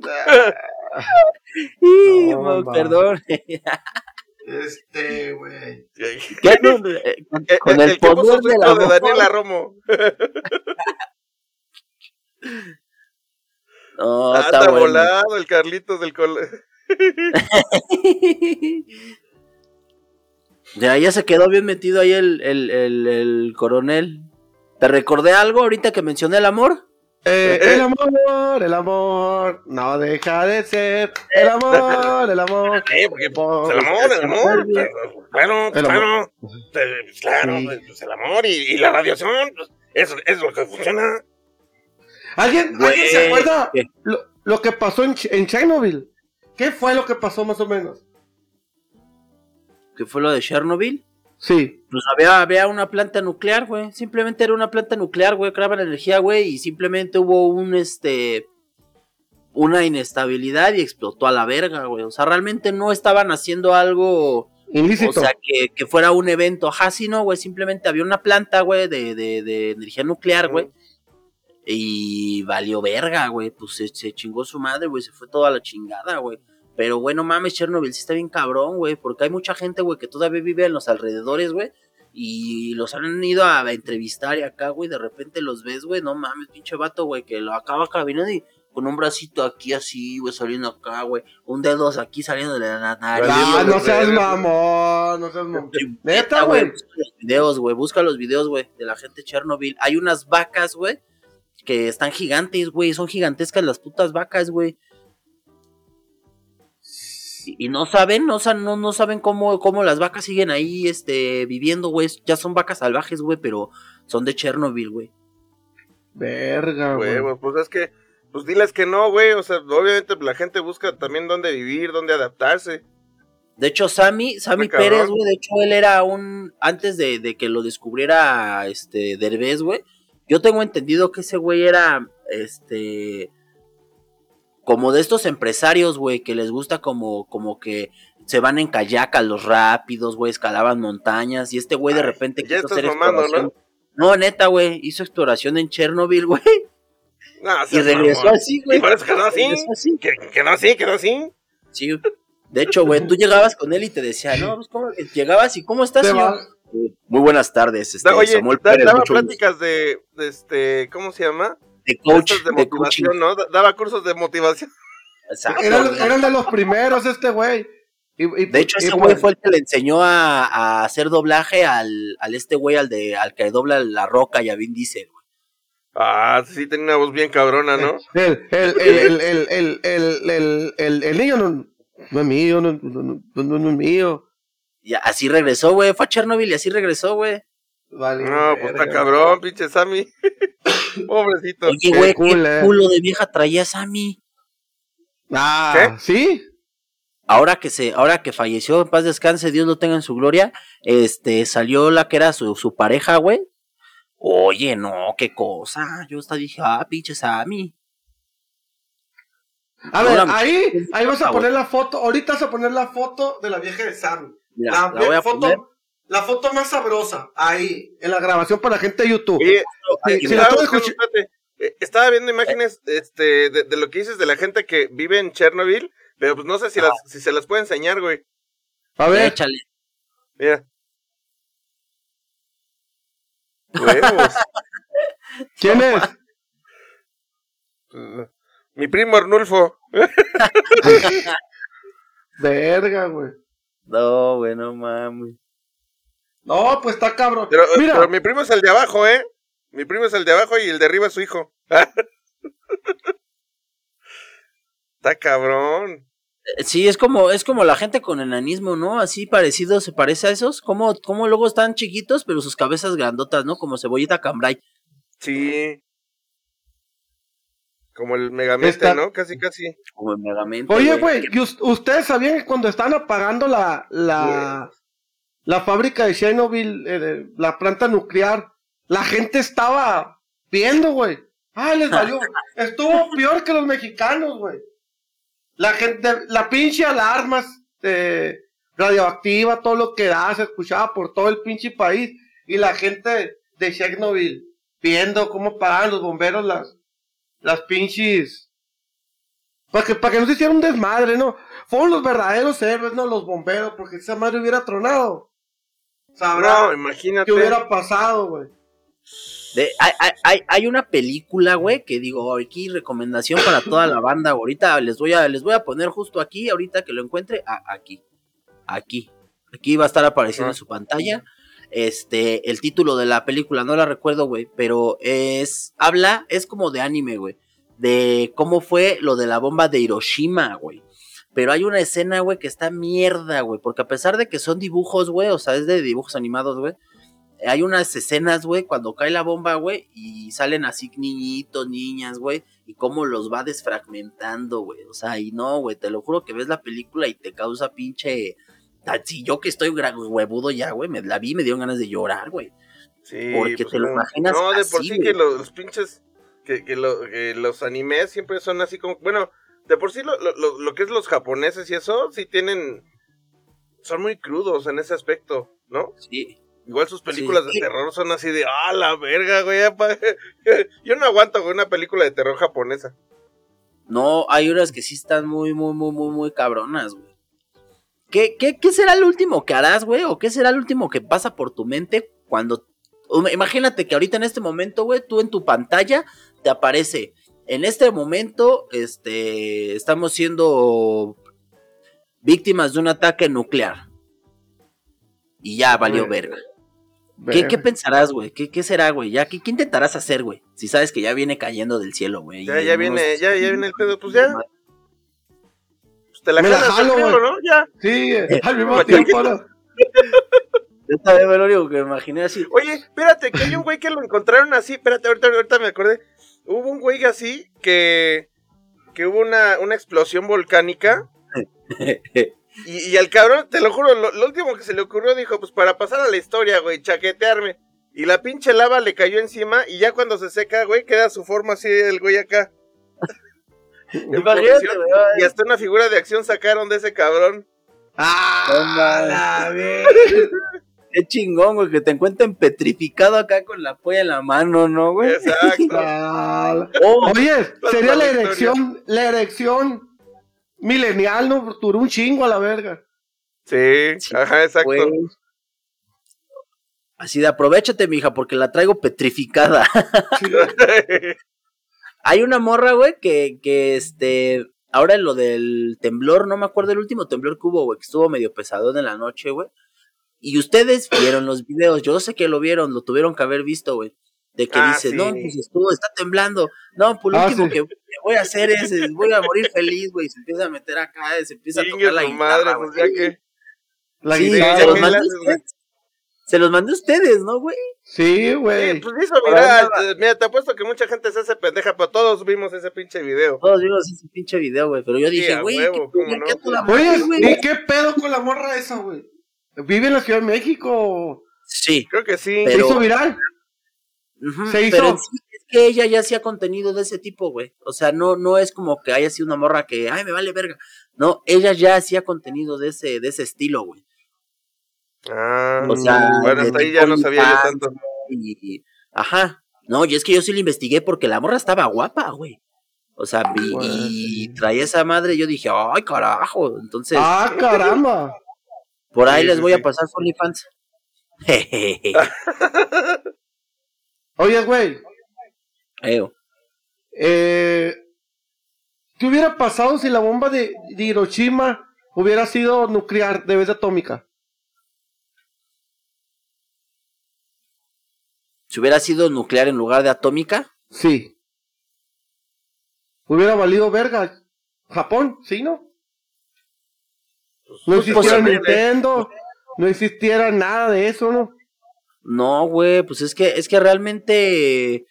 No, perdón. Este, güey. Eh, con- Eh, con eh, el, el puso poder del intro de. Daniela Romo. No, Ah, está está bueno. volado el Carlitos del cole. ya, ya se quedó bien metido ahí el, el, el, el coronel. ¿Te recordé algo ahorita que mencioné el amor? Eh, el amor, el amor, no deja de ser. El amor, el amor. Eh, porque pues, el amor, el amor. Bueno, El claro. Claro, Sí. pues, el amor y, y la radiación. Pues, eso es lo que funciona. ¿Alguien, Güey, ¿alguien se acuerda ¿qué? lo, lo que pasó en Chernobyl? ¿Qué fue lo que pasó más o menos? ¿Qué fue lo de Chernobyl? Sí. Pues había, había una planta nuclear, güey. Simplemente era una planta nuclear, güey. Creaban energía, güey. Y simplemente hubo un, este. Una inestabilidad y explotó a la verga, güey. O sea, realmente no estaban haciendo algo. Ilícito. O sea, que, que fuera un evento. Ajá, sí, no, güey. Simplemente había una planta, güey, de, de, de energía nuclear, güey. Y valió verga, güey. Pues se, se chingó su madre, güey. Se fue toda la chingada, güey. Pero, güey, no mames, Chernobyl sí está bien cabrón, güey. Porque hay mucha gente, güey, que todavía vive en los alrededores, güey. Y los han ido a entrevistar y acá, güey. De repente los ves, güey. No mames, pinche vato, güey, que lo acaba caminando y con un bracito aquí así, güey, saliendo acá, güey. Un dedo aquí saliendo de la nariz. Ah, no seas mamón, no seas mamón. Neta, Neta, güey. Busca los videos, güey. Busca los videos, güey, de la gente de Chernobyl. Hay unas vacas, güey, que están gigantes, güey. Son gigantescas las putas vacas, güey. Y, y no saben, no, no, no saben cómo, cómo las vacas siguen ahí, este, viviendo, güey. Ya son vacas salvajes, güey, pero son de Chernobyl, güey. Verga, güey. Pues es que, pues diles que no, güey. O sea, obviamente la gente busca también dónde vivir, dónde adaptarse. De hecho, Sammy, Sammy. Pérez, güey, de hecho, él era un. Antes de, de que lo descubriera este Derbez, güey. Yo tengo entendido que ese güey era. Este. Como de estos empresarios, güey, que les gusta como, como que se van en kayak a los rápidos, güey, escalaban montañas. Y este güey de Ay, repente ya quiso estás hacer mamando, exploración. ¿no? neta, güey, hizo exploración en Chernobyl, güey. No, Y regresó mamón. así, güey. Y por eso quedó así. Regresó así. Que, quedó así, quedó así. Sí. De hecho, güey, tú llegabas con él y te decía, no, pues, ¿cómo? Llegabas y ¿cómo estás, señor? Eh, Muy buenas tardes, este, Da- oye, Samuel da- Pérez, daba pláticas de, de este, ¿cómo se llama? De coach, de de coaching. motivación, ¿no? Da- Daba cursos de motivación. Exacto, Era, era de los primeros este güey. Y- y- De hecho, y ese pues- güey fue el que le enseñó a, a hacer doblaje al, al este güey, al de al que dobla la roca y a Vin Diesel, güey. Ah, sí, tenía una voz bien cabrona, ¿no? El, el, el, el, el, el, el, el, el- el niño no, no es mío, no, no, no, no- no es mío. Y así regresó, güey. Fue a Chernobyl y así regresó, güey. Vale, No, pues está cabrón, pinche Sammy. Pobrecito. Oye, qué güey, cool, qué eh. culo de vieja traía Sammy. Ah, ¿sí? Ahora que se, ahora que falleció, en paz descanse, Dios lo tenga en su gloria, este, salió la que era su, su pareja, güey. Oye, no, qué cosa. Yo hasta dije, ah, pinche Sammy. A ver, ahí, ahí vas a poner la foto, ahorita vas a poner la foto de la vieja de Sam. Mira, la la voy a foto, poner. La foto más sabrosa, ahí, en la grabación para la gente de YouTube. Oye, Sí, y si estaba la eh, estaba viendo imágenes este, de, de lo que dices de la gente que vive en Chernobyl, pero pues no sé si, las, si se las puede enseñar, güey. A ver, Échale. Mira. Huevos. ¿quién es? Mi primo Arnulfo. Verga, güey. No, güey, no mames. No, pues está cabrón. Pero, Mira, pero mi primo es el de abajo, ¿eh? Mi primo es el de abajo y el de arriba es su hijo. Está cabrón. Eh, Sí, es como, es como la gente con enanismo, ¿no? Así parecido, se parece a esos. Como, como luego están chiquitos, pero sus cabezas grandotas, ¿no? Como cebollita cambray. Sí. Como el megamente, Está- ¿no? Casi, casi. Como el megamente. Oye, güey, ¿y us- ustedes sabían que cuando estaban apagando la, la, la fábrica de Chernobyl, eh, de- la planta nuclear, la gente estaba viendo, güey. Ay, les valió. Estuvo peor que los mexicanos, güey. La gente, la pinche alarmas eh, radioactiva, todo lo que da, se escuchaba por todo el pinche país. Y la gente de Chernobyl viendo cómo paraban los bomberos las, las pinches para que, para que no se hiciera un desmadre, ¿no? Fueron los verdaderos héroes, ¿no? Los bomberos, porque si esa madre hubiera tronado. Sabrá No, imagínate. qué hubiera pasado, güey. De- hay, hay- hay, una película, güey, que digo, aquí recomendación para toda la banda. Ahorita les voy a, les voy a poner justo aquí, ahorita que lo encuentre, a- aquí. Aquí. Aquí va a estar apareciendo Ah. en su pantalla. Este, el título de la película, no la recuerdo, güey, pero es, habla, es como de anime, güey, de cómo fue lo de la bomba de Hiroshima, güey. Pero hay una escena, güey, que está mierda, güey, porque a pesar de que son dibujos, güey, o sea, es de dibujos animados, güey, hay unas escenas, güey, cuando cae la bomba, güey, y salen así niñitos, niñas, güey, y cómo los va desfragmentando, güey. O sea, y no, güey, te lo juro que ves la película y te causa pinche. Si yo que estoy huevudo ya, güey, me la vi y me dieron ganas de llorar, güey. Sí, Porque te lo imaginas No, de por así, sí güey. que los, los pinches. Que, que, lo- que los animes siempre son así como. Bueno, de por sí lo, lo- lo- que es los japoneses y eso, sí tienen. Son muy crudos en ese aspecto, ¿no? Sí. Igual sus películas Sí. de terror son así de. ¡Ah, la verga, güey! apa". Yo no aguanto güey, una película de terror japonesa. No, hay unas que sí están muy, muy, muy, muy, muy cabronas, güey. ¿Qué, qué, ¿Qué será el último que harás, güey? ¿O qué será el último que pasa por tu mente cuando... Imagínate que ahorita en este momento, güey, tú en tu pantalla te aparece, en este momento, este, estamos siendo víctimas de un ataque nuclear. Y ya valió verga. ¿Qué, qué pensarás, güey? ¿Qué, ¿Qué será, güey? ¿Ya, qué, qué intentarás hacer, güey? Si sabes que ya viene cayendo del cielo, güey. Ya, ya en viene, unos- ya, ya viene el pedo, pues ya. Pues te la Me la jalas, jalo. ¿no? Ya. Sí, eh, al mismo Oye, tiempo, ¿no? Yo lo único que me imaginé así. Oye, espérate, que hay un güey que lo encontraron así. Espérate, ahorita, ahorita me acordé. Hubo un güey así que. que hubo una, una explosión volcánica. Y, y al cabrón, te lo juro, lo, lo último que se le ocurrió dijo: Pues para pasar a la historia, güey, chaquetearme. Y la pinche lava le cayó encima. Y ya cuando se seca, güey, queda su forma así el güey acá. Imagínate, posición. güey. Y hasta una figura de acción sacaron de ese cabrón. ¡Ah! la. Qué chingón, güey, que te encuentren petrificado acá con la polla en la mano, ¿no, güey? Exacto. Oh, Oye, sería la erección, la erección milenial, ¿no? Duró un chingo a la verga. Sí, Sí, ajá, exacto. güey. Así de aprovechate, mija, porque la traigo petrificada. Hay una morra, güey, que, que este. Ahora en lo del temblor, no me acuerdo el último temblor que hubo, güey, que estuvo medio pesadón en la noche, güey. Y ustedes vieron los videos, yo sé que lo vieron, lo tuvieron que haber visto, güey. De que Ah, dice, sí. no, pues estuvo, está temblando. No, pues lo Ah, último sí. que voy a hacer es, es, voy a morir feliz, güey. Se empieza a meter acá, se empieza a tocar la guitarra, madre, pues ya que. La Sí, guitarra. se los ¿qué mandé. Se los mandé a ustedes, ¿no, güey? Sí, Sí, güey. pues hizo viral. eh, Mira, te apuesto que mucha gente se hace pendeja, pero todos vimos ese pinche video. Todos vimos ese pinche video, güey. Pero yo Sí, dije, güey, ¿qué. ¿y qué pedo con la morra esa, güey? ¿Vive en la Ciudad de México? Sí, Creo que sí. ¿Se Pero- hizo viral? Se hizo. pero sí es que ella ya hacía contenido de ese tipo, güey. O sea, no, no es como que haya sido una morra que, ay, me vale verga. No, ella ya hacía contenido de ese, de ese estilo, güey. Ah, O sea, bueno, hasta ahí ya no sabía yo tanto. y- ajá. No, y es que yo sí la investigué porque la morra estaba guapa, güey. O sea, y, traía esa madre, y yo dije, ay, carajo. Entonces, Ah, caramba. Por ahí sí, les sí, voy sí. a pasar su OnlyFans. Oye, güey, Eo. eh, ¿qué hubiera pasado si la bomba de, de Hiroshima hubiera sido nuclear de vez atómica? Si hubiera sido nuclear en lugar de atómica, Sí. Hubiera valido verga. Japón, ¿sí, no? No Pues, existiera posiblemente. Nintendo, no existiera nada de eso, ¿no? no, güey, pues es que, es que realmente,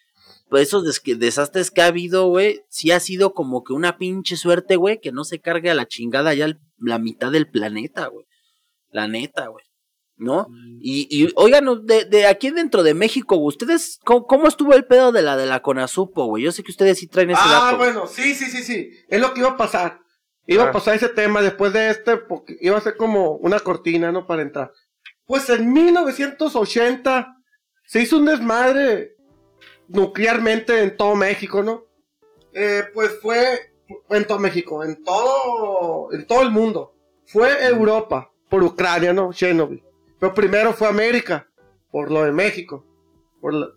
pues esos des- desastres que ha habido, güey, sí ha sido como que una pinche suerte, güey, que no se cargue a la chingada ya el- la mitad del planeta, güey. La neta, güey. ¿No? Y, y oigan, de, de aquí dentro de México, güey, ¿ustedes cómo, cómo estuvo el pedo de la de la Conasupo, güey? Yo sé que ustedes sí traen ese Ah, dato. güey. bueno, sí, sí, sí, sí. Es lo que iba a pasar. Iba Ah. a pasar ese tema después de este, porque iba a ser como una cortina, ¿no? Para entrar. Pues en 1980 se hizo un desmadre nuclearmente en todo México, ¿no? Eh, pues fue en todo México, en todo, en todo el mundo. Fue Europa, por Ucrania, ¿no? Chernobyl. Pero primero fue América, por lo de México. Por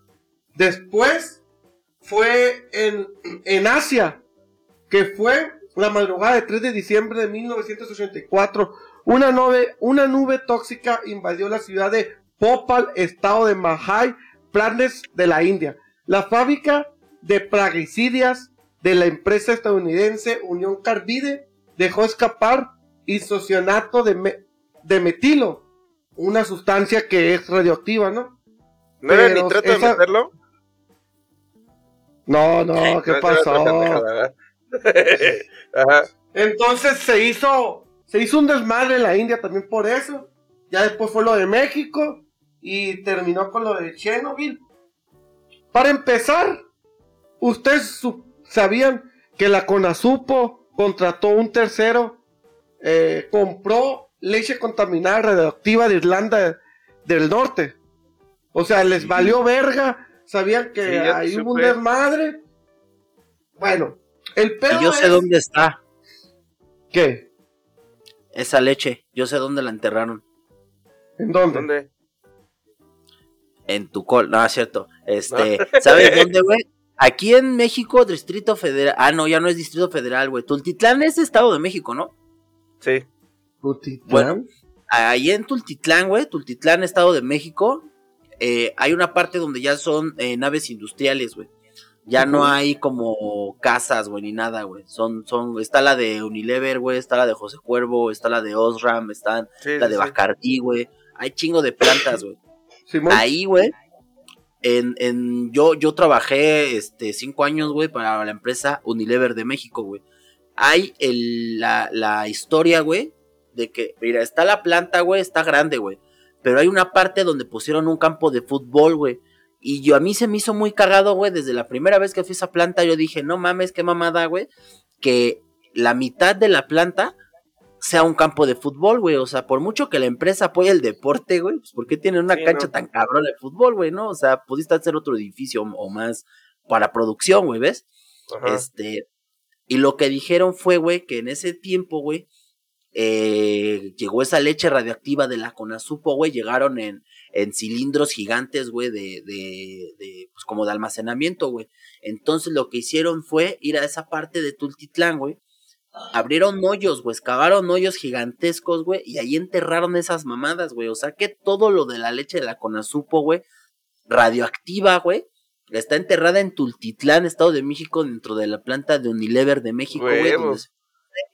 Después fue en, en Asia, que fue la madrugada de 3 de diciembre de 1984. Una nube, una nube tóxica invadió la ciudad de Bhopal, estado de Mahai, Planes de la India. La fábrica de plaguicidas de la empresa estadounidense Unión Carbide dejó escapar isocionato de, me- de metilo, una sustancia que es radioactiva, ¿no? ¿No era Pero ni trato esa- de meterlo? No, no, ¿qué No, pasó? Entonces se hizo, se hizo un desmadre en la India también por eso. Ya después fue lo de México y terminó con lo de Chernobyl. Para empezar, ustedes sabían que la Conasupo contrató un tercero, eh, compró leche contaminada radioactiva de Irlanda del Norte. O sea, les valió verga. Sabían que Sí, hay un desmadre. Bueno, el pedo Y yo sé dónde está ¿Qué? esa leche. Yo sé dónde la enterraron. ¿En dónde? ¿Dónde? En tu col. No, es cierto. Este, ¿sabes dónde, güey? Aquí en México, Distrito Federal. Ah, no, ya no es Distrito Federal, güey. Tultitlán es Estado de México, ¿no? Sí. Tutitlán. Bueno. Ahí en Tultitlán, güey, Tultitlán, Estado de México, eh, hay una parte donde ya son eh, naves industriales, güey. Ya no hay como casas, güey, ni nada, güey. Son, son, está la de Unilever, güey, está la de José Cuervo, está la de Osram, está sí, la de sí. Bacardí, güey. Hay chingo de plantas, güey. Ahí, güey, en, en, yo, yo trabajé este, cinco años, güey, para la empresa Unilever de México, güey. Hay el, la, la historia, güey, de que, mira, está la planta, güey, está grande, güey. Pero hay una parte donde pusieron un campo de fútbol, güey. Y yo a mí se me hizo muy cagado, güey, desde la primera vez que fui a esa planta, yo dije, no mames, qué mamada, güey, que la mitad de la planta sea un campo de fútbol, güey. O sea, por mucho que la empresa apoye el deporte, güey, pues ¿por qué tiene una Sí, cancha no. tan cabrona de fútbol, güey, no? O sea, pudiste hacer otro edificio o o más para producción, güey, ¿ves? Ajá. Este, y lo que dijeron fue, güey, que en ese tiempo, güey, eh, llegó esa leche radioactiva de la Conasupo, güey, llegaron en, en cilindros gigantes, güey, de, de, de, pues como de almacenamiento, güey. Entonces lo que hicieron fue ir a esa parte de Tultitlán, güey. Abrieron hoyos, güey, excavaron hoyos gigantescos, güey, y ahí enterraron esas mamadas, güey. O sea que todo lo de la leche de la Conasupo, güey, radioactiva, güey, está enterrada en Tultitlán, Estado de México, dentro de la planta de Unilever de México, güey. Donde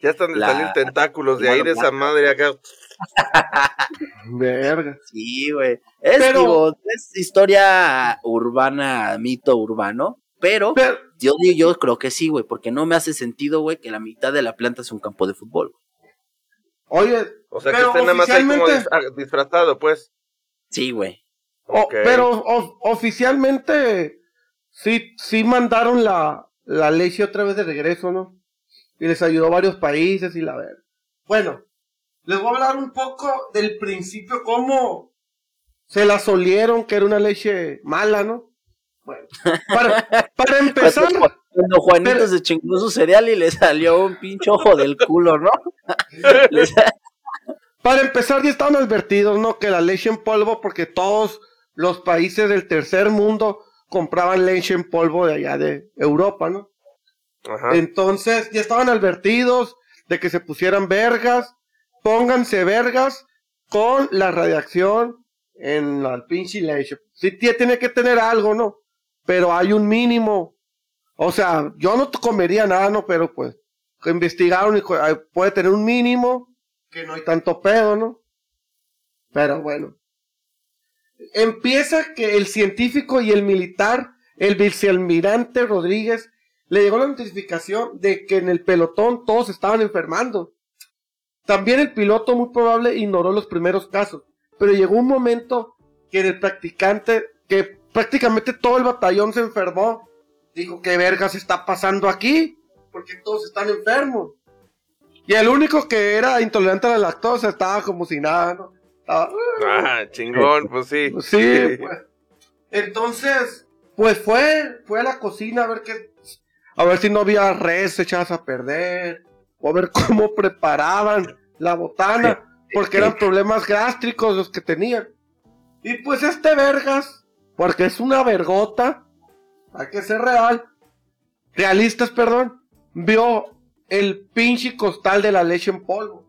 Ya están de la- salir tentáculos de ahí de esa madre acá. Verga. Sí, güey. Es, Pero- digo, es historia urbana, mito urbano, pero Pero, yo, yo creo que sí, güey, porque no me hace sentido, güey, que la mitad de la planta es un campo de fútbol. oye, O sea que esté nada más ahí como oficialmente- ah, disfrazado, pues. Sí, güey. pero oficialmente sí, sí mandaron la, la leche otra vez de regreso, ¿no? Y les ayudó a varios países y la ver. Bueno, les voy a hablar un poco del principio, cómo se la solieron que era una leche mala, ¿no? Bueno, para, para empezar, Cuando, Juanito pero- se chingó su cereal y le salió un pinche ojo del culo, ¿no? Para empezar ya estaban advertidos, ¿no? Que la leche en polvo, porque todos los países del tercer mundo compraban leche en polvo de allá de Europa, ¿no? Entonces ya estaban advertidos de que se pusieran vergas, pónganse vergas con la radiación en la pinche leche. Sí tie- tiene que tener algo, ¿no? Pero hay un mínimo. O sea, yo no comería nada, ¿no? Pero pues, investigaron y puede tener un mínimo, que no hay tanto pedo, ¿no? Pero bueno. Empieza que el científico y el militar, el vicealmirante Rodríguez, le llegó la notificación de que en el pelotón todos estaban enfermando. También el piloto muy probable ignoró los primeros casos, pero llegó un momento que en el practicante, que prácticamente todo el batallón se enfermó. Dijo, ¿qué vergas está pasando aquí? Porque todos están enfermos. Y el único que era intolerante a la lactosa estaba como si nada, ¿no? Estaba, Ah, chingón, pues sí. sí, pues. Entonces, pues fue, fue a la cocina a ver qué, a ver si no había res echadas a perder, o a ver cómo preparaban la botana, porque eran problemas gástricos los que tenían. Y pues este vergas, porque es una vergota, hay que ser real, realistas, perdón, vio el pinche costal de la leche en polvo.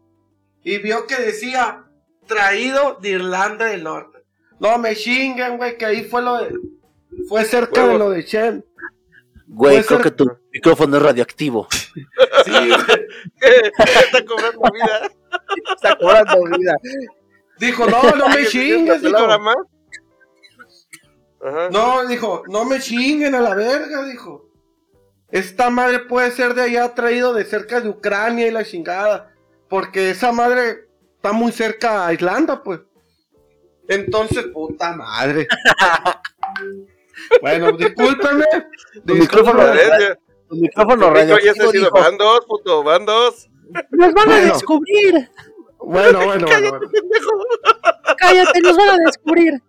Y vio que decía, traído de Irlanda del Norte. No me chinguen, güey, que ahí fue lo de, fue cerca de lo de Chen. Güey, creo ser- que tu micrófono es radioactivo. Sí, güey. Está cobrando vida. Está cobrando vida. Dijo, no, no me chingues, ¿esta palabra dijo. más? Ajá. No, dijo, no me chinguen a la verga, dijo. Esta madre puede ser de allá traído de cerca de Ucrania y la chingada. Porque esa madre está muy cerca a Irlanda, pues. Entonces, puta madre. bueno, discúlpeme. Tu micrófono Tu micrófono radioactivo ha sido. dijo, Van dos, puto, van dos. ¡Nos van a descubrir! Bueno, bueno, bueno, bueno. ¡Cállate, nos van a descubrir!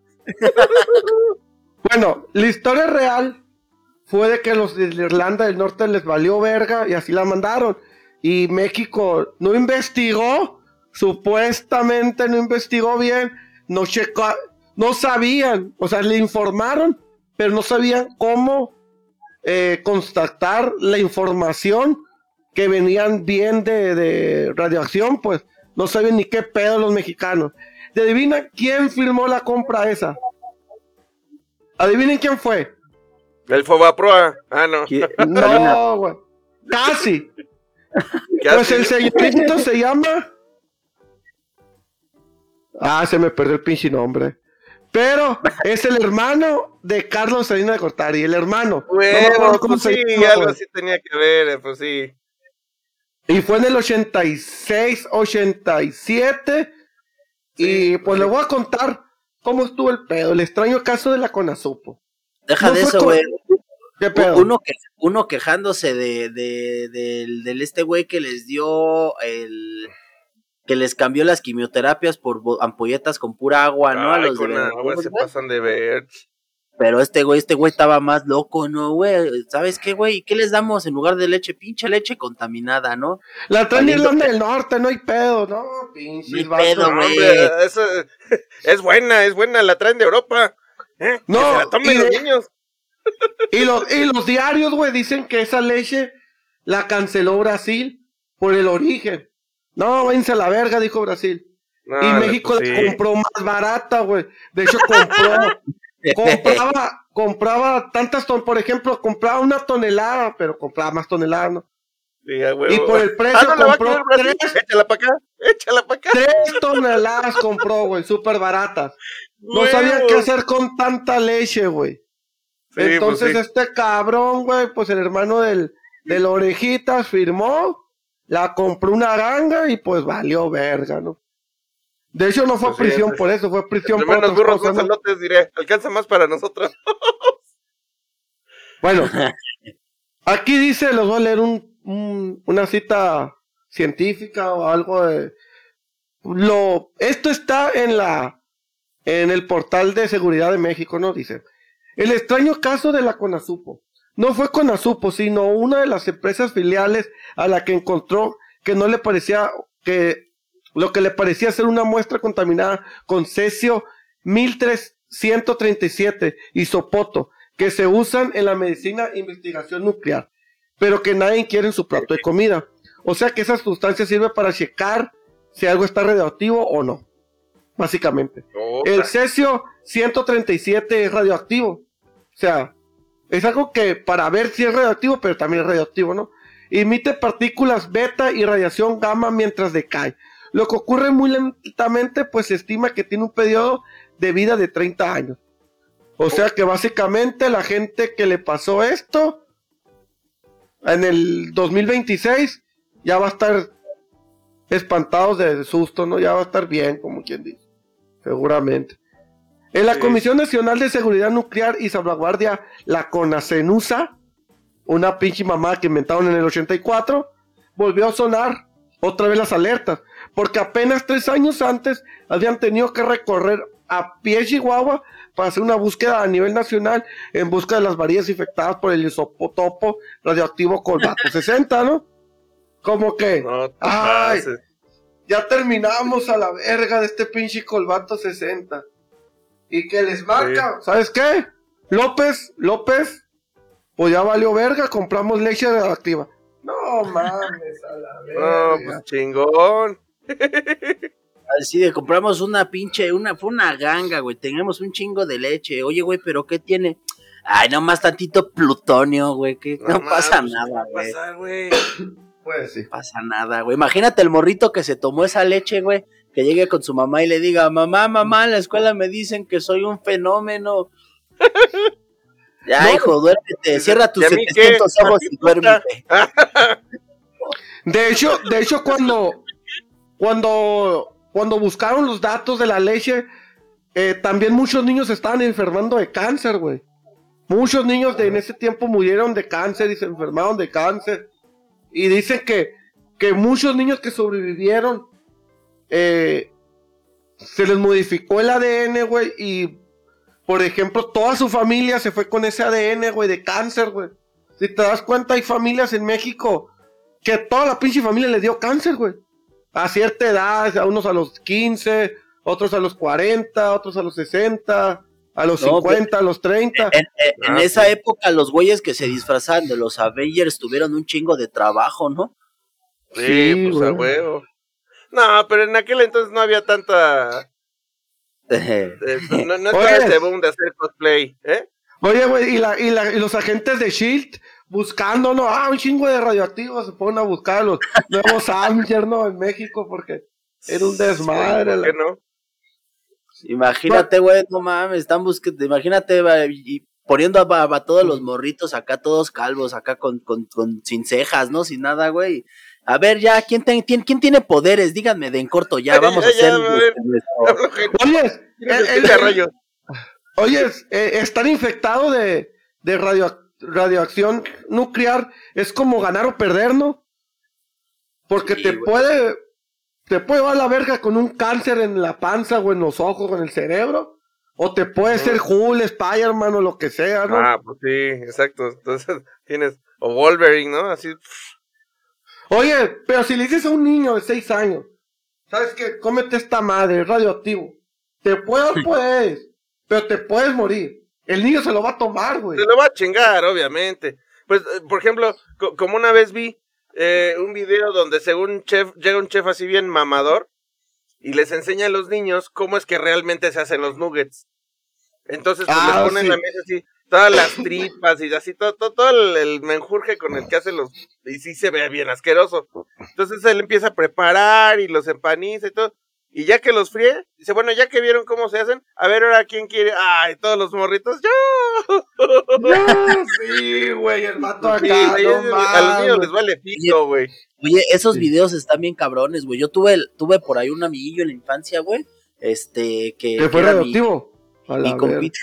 Bueno, la historia real fue de que los de Irlanda del Norte les valió verga y así la mandaron. Y México no investigó, supuestamente no investigó bien, no checó, no sabían, o sea, le informaron, pero no sabían cómo eh, constatar la información que venían bien de, de radioacción, pues no sabían ni qué pedo los mexicanos. ¿Y adivina quién firmó la compra esa? Adivinen quién fue. El Fobaproa. Ah, no. ¿Qué? No, güey. Casi. ¿Qué Pues el señorito se llama. Ah, se me perdió el pinche nombre. Pero es el hermano de Carlos Salinas de Gortari, el hermano. No Huevos, cómo pues sí, llama, algo así tenía que ver, eh, pues sí. Y fue en el 86, 87. Y pues le voy a contar cómo estuvo el pedo, el extraño caso de la Conasupo. Deja No de eso, güey. ¿Qué pedo? Uno, que, uno quejándose de, de, del, del este güey que les dio el que les cambió las quimioterapias por ampolletas con pura agua, ¿no? A Ay, los de con agua se güey. pasan de ver. Pero este güey, este güey estaba más loco, ¿no, güey? ¿Sabes qué, güey? ¿Qué les damos en lugar de leche? Pinche leche contaminada, ¿no? La traen Irlanda del Norte, no hay pedo, no, pinches No pedo, güey. es buena, es buena, la traen de Europa. ¿eh? No, que se la tomen y los de- niños. Y los, y los diarios, güey, dicen que esa leche la canceló Brasil por el origen. No, váyanse a la verga, dijo Brasil. No, y México pues la compró más barata, güey. De hecho, compró, compraba, compraba tantas ton, por ejemplo, compraba una tonelada, pero compraba más toneladas, ¿no? Y por el precio Ah, no la va a compró tres, Échala para acá, échala para acá. tres toneladas compró, güey, súper baratas. No sabían qué hacer con tanta leche, güey. Sí, pues Entonces sí. este cabrón, güey, pues el hermano del, del orejitas firmó, la compró una ganga y pues valió verga, ¿no? De hecho no fue Pues prisión antes- por eso, fue prisión por menos otras burros cosas, ¿no? elotes, diré. Alcanza más para nosotros. Bueno, aquí dice, les voy a leer un, un- una cita científica o algo de... lo, esto está en la, en el portal de seguridad de México, ¿no? Dice, el extraño caso de la Conasupo. No fue Conasupo, sino una de las empresas filiales a la que encontró que no le parecía que lo que le parecía ser una muestra contaminada con cesio 1337 y sopoto, que se usan en la medicina e investigación nuclear, pero que nadie quiere en su plato de comida. O sea que esa sustancia sirve para checar si algo está radioactivo o no. Básicamente. El cesio 137 es radioactivo. O sea, es algo que para ver si es radioactivo, pero también es radioactivo, ¿no? Emite partículas beta y radiación gamma mientras decae. Lo que ocurre muy lentamente, pues se estima que tiene un periodo de vida de 30 años. O sea que básicamente la gente que le pasó esto en el 2026 ya va a estar espantados de susto, ¿no? Ya va a estar bien, como quien dice. Seguramente. En la Comisión Nacional de Seguridad Nuclear y Salvaguardia, la CONACENUSA, una pinche mamá que inventaron en el 84, volvió a sonar otra vez las alertas, porque apenas tres años antes habían tenido que recorrer a pie Chihuahua para hacer una búsqueda a nivel nacional en busca de las varillas infectadas por el isopotopo radioactivo colbato 60, ¿no? Como que, ay, ya terminamos a la verga de este pinche colbato 60. Y que les marca, ¿sabes qué? López, López, pues ya valió verga, compramos leche radioactiva. No mames, a la verga. No, pues chingón. Así de compramos una pinche, una, fue una ganga, güey. Teníamos un chingo de leche. Oye, güey, pero ¿qué tiene? Ay, nomás tantito plutonio, güey. Que no, pasa pues, nada, ¿qué güey. pasa, güey? Pues sí. No pasa nada, güey. Imagínate el morrito que se tomó esa leche, güey. Que llegue con su mamá y le diga, mamá, mamá, en la escuela me dicen que soy un fenómeno. ya, No, hijo, duérmete. Cierra tus ¿y a mí 700 qué? ojos ¿A ti, y duérmete. De hecho, de hecho cuando, cuando, cuando buscaron los datos de la leche, eh, también muchos niños estaban enfermando de cáncer, güey. Muchos niños de en ese tiempo murieron de cáncer y se enfermaron de cáncer. Y dicen que, que muchos niños que sobrevivieron, eh, se les modificó el ADN, güey, y por ejemplo, toda su familia se fue con ese ADN, güey, de cáncer, güey. Si te das cuenta, hay familias en México que toda la pinche familia le dio cáncer, güey. A cierta edad, a unos a los 15, otros a los 40, otros a los 60, a los No, 50, a los 30. En, en- en Ah, esa época, los güeyes que se disfrazaban de los Avengers tuvieron un chingo de trabajo, ¿no? Sí, Sí, pues a huevo. No, pero en aquel entonces no había tanta. eh, no, no estaba Oye. ese boom de hacer cosplay, ¿eh? Oye, güey, y, la, y, la- y los agentes de Shield buscando, ¿no? Ah, un chingo de radioactivos se ponen a buscar a los nuevos Avengers, ¿no? En México, porque era un desmadre. ¿Por qué no? Imagínate, güey, no mames, están buscando, imagínate va, y poniendo a, a todos los morritos acá, todos calvos, acá con, con, con- sin cejas, ¿no? Sin nada, güey. A ver, ya, ¿quién, ten- quién, quién tiene poderes? Díganme de en corto, ya, vamos ya, a hacer ya, a Oye, qué rollo. Oye, eh, estar infectado de, de radio- radioacción nuclear es como ganar o perder, ¿no? Porque Sí, te puede, te puede llevar a la verga con un cáncer en la panza o en los ojos o en el cerebro. O te puede ser Hulk, Spider-Man o lo que sea, ¿no? Ah, pues sí, exacto. Entonces tienes. O Wolverine, ¿no? Así. Oye, pero si le dices a un niño de 6 años, ¿sabes qué? Cómete esta madre, es radioactivo. Te puede dar poderes, pero te puedes morir. El niño se lo va a tomar, güey. Se lo va a chingar, obviamente. Pues, eh, por ejemplo, co- como una vez vi eh, un video donde según un chef, llega un chef así bien mamador y les enseña a los niños cómo es que realmente se hacen los nuggets. Entonces, pues Ah, les ponen sí. la mesa así, todas las tripas y así, todo, todo, todo el, el menjurje con el que hacen los... Y sí se ve bien asqueroso. Entonces él empieza a preparar y los empaniza y todo. Y ya que los fríe, dice, bueno, ya que vieron cómo se hacen, a ver ahora quién quiere. Ay, todos los morritos, yo. Ya, sí, güey, el mato Sí, acá, güey, no a los niños les vale pito, güey. Oye, esos Sí. videos están bien cabrones, güey. Yo tuve, tuve por ahí un amiguillo en la infancia, güey. Este, que, ¿Que que fue era mi- mi compita.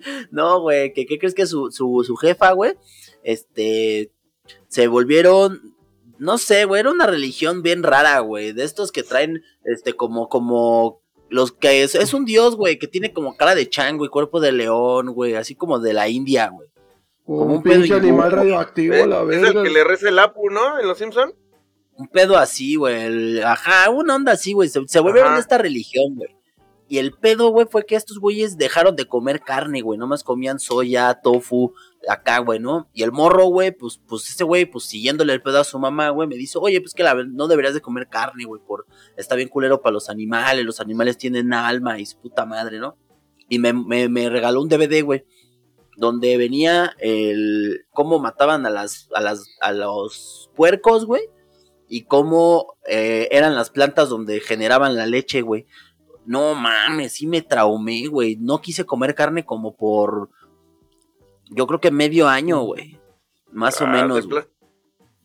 no, güey, que qué crees que su, su, su jefa, güey, este, se volvieron no sé, güey, era una religión bien rara, güey, de estos que traen, este, como, como, los que es, es un dios, güey, que tiene como cara de chango y cuerpo de león, güey, así como de la India, güey. Como un pinche animal radioactivo, ¿Eh? la Es el verga. que le reza el Apu, ¿no? En los Simpson. Un pedo así, güey, ajá, una onda así, güey, se, se volvieron Ajá. de esta religión, güey. Y el pedo, güey, fue que estos güeyes dejaron de comer carne, güey. Nomás comían soya, tofu, acá, güey, ¿no? Y el morro, güey, pues, pues ese güey, pues siguiéndole el pedo a su mamá, güey, me dice, oye, pues que la, no deberías de comer carne, güey, por está bien culero para los animales, los animales tienen alma y su puta madre, ¿no? Y me, me, me regaló un DVD, güey, donde venía el cómo mataban a las, a las, a los puercos, güey, y cómo eh, eran las plantas donde generaban la leche, güey. No mames, sí me traumé, güey. No quise comer carne como por. Yo creo que medio año, güey. Más o Ah, menos,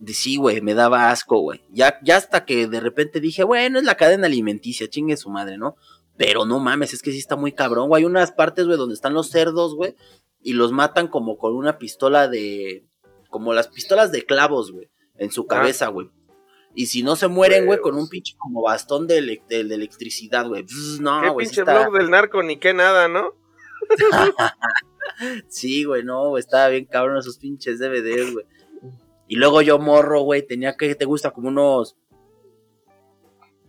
Sí, güey, me daba asco, güey. Ya, ya hasta que de repente dije, bueno, es la cadena alimenticia, chingue su madre, ¿no? Pero no mames, es que sí está muy cabrón, güey. Hay unas partes, güey, donde están los cerdos, güey, y los matan como con una pistola de. Como las pistolas de clavos, güey, en su cabeza, güey. Y si no se mueren, güey, con un pinche como bastón de, elec- de- de electricidad, güey. Qué No, güey, sí pinche está- blog del narco, ni qué nada, ¿no? Sí, güey, no, güey, estaba bien cabrón esos pinches DVDs, güey. Y luego yo morro, güey, tenía que, ¿te gusta? Como unos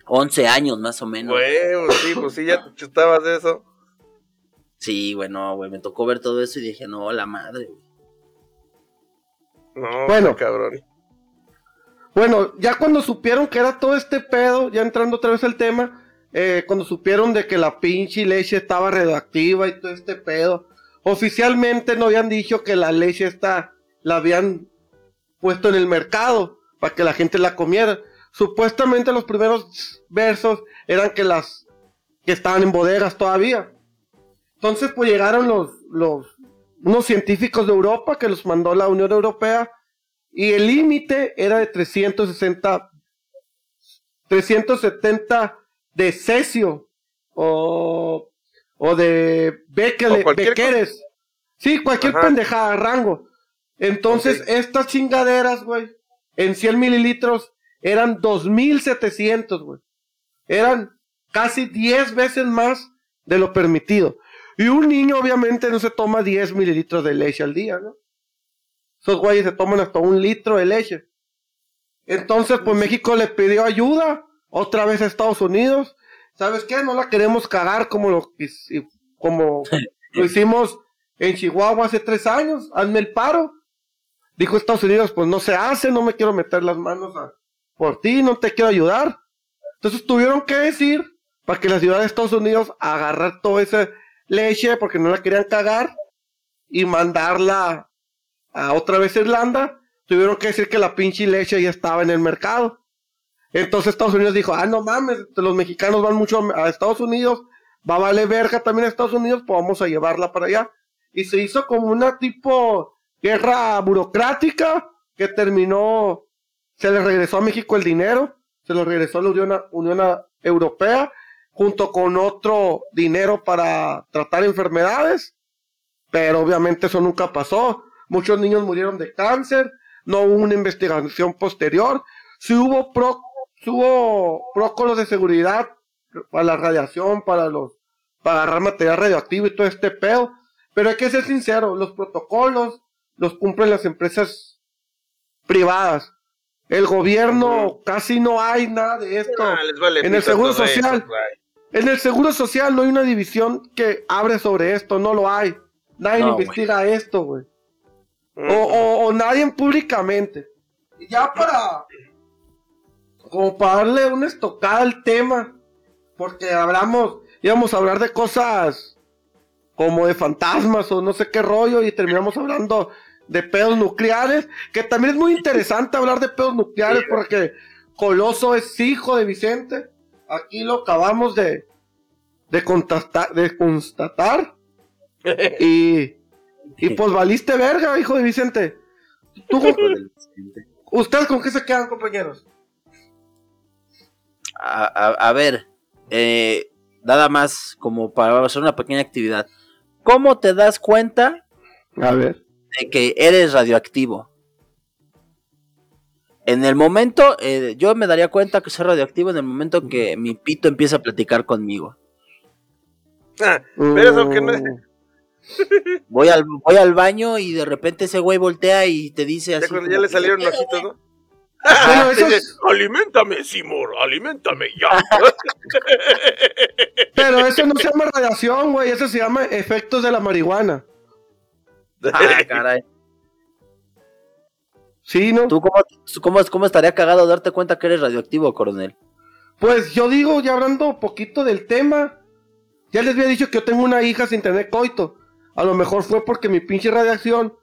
11 años más o menos. Güey, pues sí, pues sí, ya te chutabas eso. Sí, güey, no, güey, me tocó ver todo eso y dije, no, la madre, güey. No, Bueno. qué cabrón. Bueno, ya cuando supieron que era todo este pedo, ya entrando otra vez al tema, eh, cuando supieron de que la pinche leche estaba radioactiva y todo este pedo, oficialmente no habían dicho que la leche esta la habían puesto en el mercado para que la gente la comiera. Supuestamente los primeros versos eran que las que estaban en bodegas todavía. Entonces pues llegaron los, los unos científicos de Europa que los mandó la Unión Europea y el límite era de 360 370 de cesio o, o de Becquerel- O cualquier Becqueres. Sí, cualquier Ajá. pendejada, rango. Entonces, estas chingaderas, güey, en 100 mililitros eran 2700, güey. Eran casi 10 veces más de lo permitido. Y un niño, obviamente, no se toma 10 mililitros de leche al día, ¿no? Esos güeyes se toman hasta un litro de leche. Entonces, pues México le pidió ayuda otra vez a Estados Unidos. ¿Sabes qué? No la queremos cagar como lo, hici- como lo hicimos en Chihuahua hace tres años. Hazme el paro. Dijo Estados Unidos, pues no se hace, no me quiero meter las manos a- por ti, no te quiero ayudar. Entonces tuvieron que decir, para que la ciudad de Estados Unidos agarrar toda esa leche, porque no la querían cagar, y mandarla a otra vez Irlanda, tuvieron que decir que la pinche leche ya estaba en el mercado. Entonces Estados Unidos dijo, ah, no mames, los mexicanos van mucho a Estados Unidos, va a valer verga también a Estados Unidos, pues vamos a llevarla para allá. Y se hizo como una tipo guerra burocrática que terminó, se le regresó a México el dinero, se lo regresó a la Unión, Unión Europea, junto con otro dinero para tratar enfermedades, pero obviamente eso nunca pasó. Muchos niños murieron de cáncer, no hubo una investigación posterior, sí hubo, pro, sí hubo protocolos de seguridad para la radiación, para los, para agarrar material radioactivo y todo este pedo, pero hay que ser sincero, los protocolos los cumplen las empresas privadas. El gobierno casi no hay nada de esto. Ah, vale en el Seguro eso, Social. En el Seguro Social no hay una división que abre sobre esto, no lo hay. Nadie No, investiga esto, güey. O, o, o nadie públicamente. Y ya para. Como para darle una estocada al tema. Porque hablamos. íbamos a hablar de cosas. Como de fantasmas o no sé qué rollo. Y terminamos hablando de pedos nucleares. Que también es muy interesante hablar de pedos nucleares. Porque Coloso es hijo de Vicente. Aquí lo acabamos de. De, de constatar. Y. Y pues valiste verga, hijo de Vicente. ¿Tú. ¿Ustedes con qué se quedan, compañeros? A, a- a ver, eh, nada más como para hacer una pequeña actividad. ¿Cómo te das cuenta A ver. de que eres radioactivo? En el momento, eh, yo me daría cuenta que soy radioactivo en el momento en que mi pito empieza a platicar conmigo. Ah, pero eso que no es. Mm. Voy al, voy al baño y de repente ese güey voltea y te dice Ya así. cuando como ya le salieron "¿Qué ojitos, ¿no? Bueno, eso Dice, es- aliméntame, Simor, aliméntame ya. pero eso no se llama radiación, güey. Eso se llama efectos de la marihuana. Ah, caray. Sí, ¿no? ¿Tú cómo, cómo, cómo estaría cagado darte cuenta que eres radioactivo, coronel? Pues yo digo, ya hablando un poquito del tema, ya les había dicho que yo tengo una hija sin tener coito. A lo mejor fue porque mi pinche radiación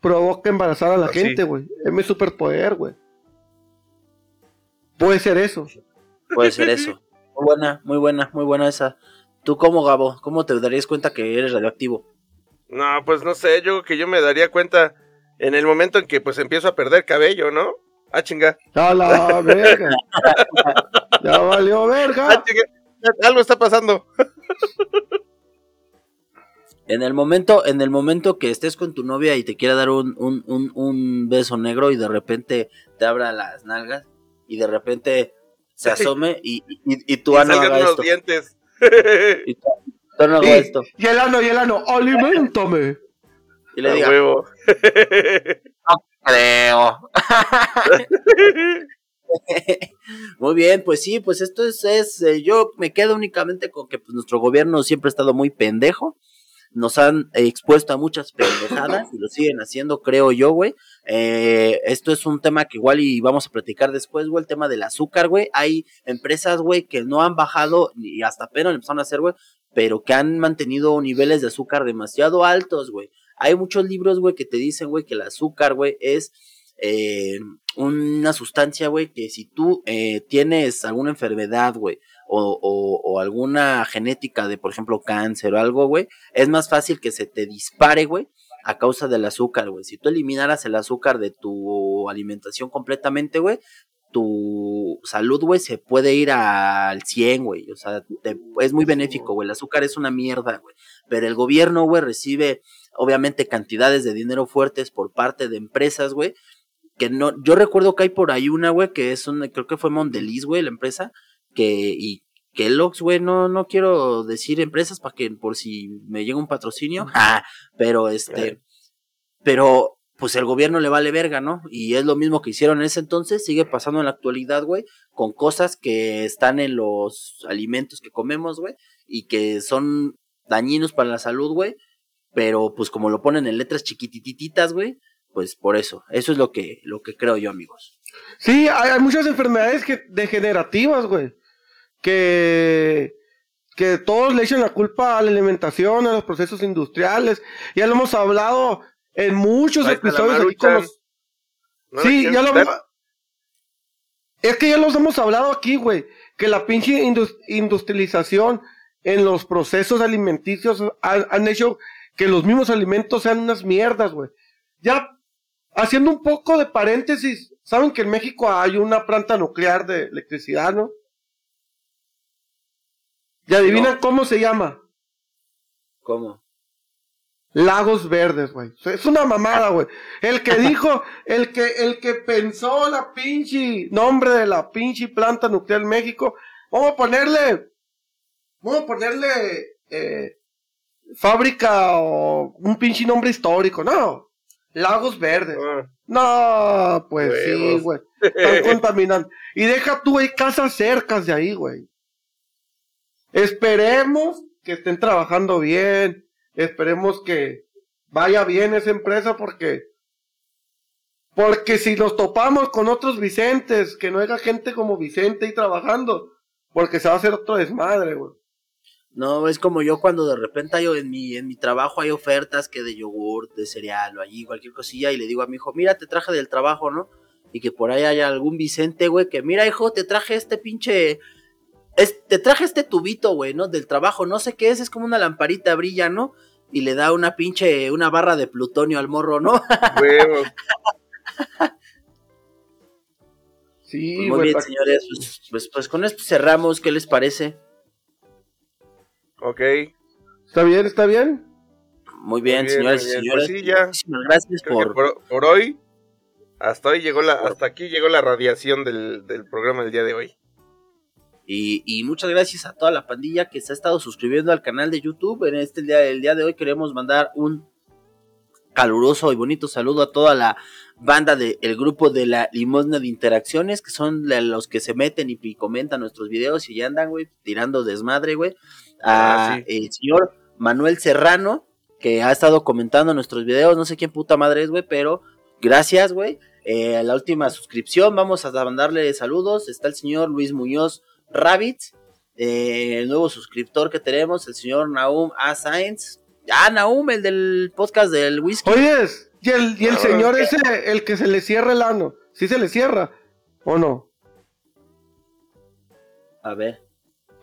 provoca embarazar a la sí. gente, güey. Es mi superpoder, güey. Puede ser eso. Puede ser eso. Muy buena, muy buena, muy buena esa. ¿Tú cómo, Gabo? ¿Cómo te darías cuenta que eres radioactivo? No, pues no sé, yo creo que yo me daría cuenta en el momento en que pues empiezo a perder cabello, ¿no? Ah, chinga. A la verga. ya valió Ah, verga. chinga. Algo está pasando. En el momento, en el momento que estés con tu novia y te quiera dar un, un, un, un beso negro y de repente te abra las nalgas y de repente se asome y, y, y tú Y ah, no salgan haga unos esto. dientes. Y no haga esto. y el ano, y el ano, alimentame. Y le diga, huevo. creo. Muy bien, pues sí, pues esto es, es eh, yo me quedo únicamente con que pues, nuestro gobierno siempre ha estado muy pendejo, nos han expuesto a muchas pendejadas y lo siguen haciendo, creo yo, güey. Eh, esto es un tema que igual y vamos a platicar después, güey, el tema del azúcar, güey. Hay empresas, güey, que no han bajado y hasta apenas empezaron a hacer, güey, pero que han mantenido niveles de azúcar demasiado altos, güey. Hay muchos libros, güey, que te dicen, güey, que el azúcar, güey, es eh, una sustancia, güey, que si tú eh, tienes alguna enfermedad, güey, o, alguna genética de, por ejemplo, cáncer o algo, güey, es más fácil que se te dispare, güey, a causa del azúcar, güey. Si tú eliminaras el azúcar de tu alimentación completamente, güey, tu salud, güey, se puede ir al 100, güey. O sea, te- es muy benéfico, güey. El azúcar es una mierda, güey. Pero el gobierno, güey, recibe, obviamente, cantidades de dinero fuertes por parte de empresas, güey. Que no, yo recuerdo que hay por ahí una, güey, que es una, creo que fue Mondeliz, güey, la empresa, que, y Kellogg's, güey, no, no quiero decir empresas para que, por si me llega un patrocinio, ah, pero este, pero, pues el gobierno le vale verga, ¿no? Y es lo mismo que hicieron en ese entonces, sigue pasando en la actualidad, güey, con cosas que están en los alimentos que comemos, güey, y que son dañinos para la salud, güey, pero pues como lo ponen en letras chiquitititas, güey, pues por eso, eso es lo que, lo que creo yo, amigos. Sí, hay, hay muchas enfermedades que, degenerativas, güey. Que, que todos le echan la culpa a la alimentación, a los procesos industriales. Ya lo hemos hablado en muchos episodios aquí con los- ¿No la Sí, ya lo? Es que ya los hemos hablado aquí, güey. Que la pinche indus- industrialización en los procesos alimenticios han, han hecho que los mismos alimentos sean unas mierdas, güey. Ya, haciendo un poco de paréntesis, ¿saben que en México hay una planta nuclear de electricidad, no? ¿Y adivinan cómo se llama? ¿Cómo? Lagos Verdes, güey. Es una mamada, güey. El que dijo, el que, el que pensó la pinche nombre de la pinche planta nuclear en México, vamos a ponerle, vamos a ponerle eh, fábrica o un pinche nombre histórico, no. Lagos Verdes. Ah, No, pues sí, güey. Están contaminando. Y deja tú, hay casas cercas de ahí, güey. Esperemos que estén trabajando bien. Esperemos que vaya bien esa empresa porque... Porque si nos topamos con otros Vicentes, que no haya gente como Vicente ahí trabajando, porque se va a hacer otro desmadre, güey. No, es como yo cuando de repente hay en mi, en mi trabajo hay ofertas que de yogur, de cereal o allí cualquier cosilla y le digo a mi hijo, mira, te traje del trabajo, ¿no? Y que por ahí haya algún Vicente, güey, que mira, hijo, te traje este pinche... es- te traje este tubito, güey, ¿no? Del trabajo, no sé qué es, es como una lamparita brilla, ¿no? Y le da una pinche, una barra de plutonio al morro, ¿no? Sí, Pues muy bien, señores, pues, pues, pues con esto cerramos, ¿qué les parece? Ok. ¿Está bien? ¿Está bien? Muy bien, Muy bien, señores y señores. Pues sí, ya. Muchísimas gracias por, por hoy. Hasta hoy llegó la, hasta aquí llegó la radiación del, del programa del día de hoy. Y, y muchas gracias a toda la pandilla que se ha estado suscribiendo al canal de YouTube. En este día, el día de hoy queremos mandar un caluroso y bonito saludo a toda la banda del grupo de la limosna de interacciones, que son los que se meten y, y comentan nuestros videos y ya andan, güey, tirando desmadre, güey. A Ah, sí. el señor Manuel Serrano, que ha estado comentando nuestros videos, no sé quién puta madre es, güey, pero gracias, güey. Eh, a la última suscripción, vamos a mandarle saludos. Está el señor Luis Muñoz Rabbits, eh, el nuevo suscriptor que tenemos, el señor Naum A. Sainz. Ah, Naum, el del podcast del whisky. Oyes, y el, y el Ah, señor ese, el que se le cierra el ano, ¿sí se le cierra o no? A ver.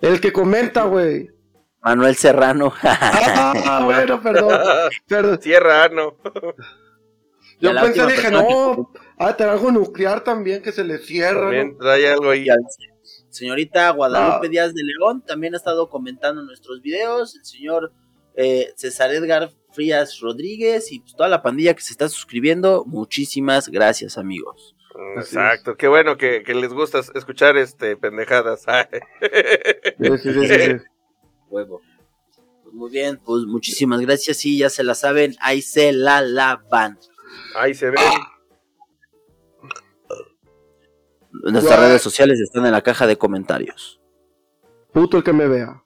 El que comenta, güey. Manuel Serrano. Ah, bueno, perdón. perdón. Cierra, ah, no. Yo pensé, dije, persona que no, ah, te algo nuclear también que se le cierra. También ¿no? trae algo ahí. Señorita Guadalupe Ah. Díaz de León también ha estado comentando nuestros videos. El señor eh, César Edgar Frías Rodríguez y pues, toda la pandilla que se está suscribiendo. Muchísimas gracias, amigos. Mm, Exacto, qué bueno que, que les gusta escuchar este pendejadas. Sí, sí, sí, sí, sí. Huevo. Pues muy bien, pues muchísimas gracias. Y ya se la saben, ahí se la lavan. Ahí se ve. Nuestras redes sociales están en la caja de comentarios. Puto el que me vea.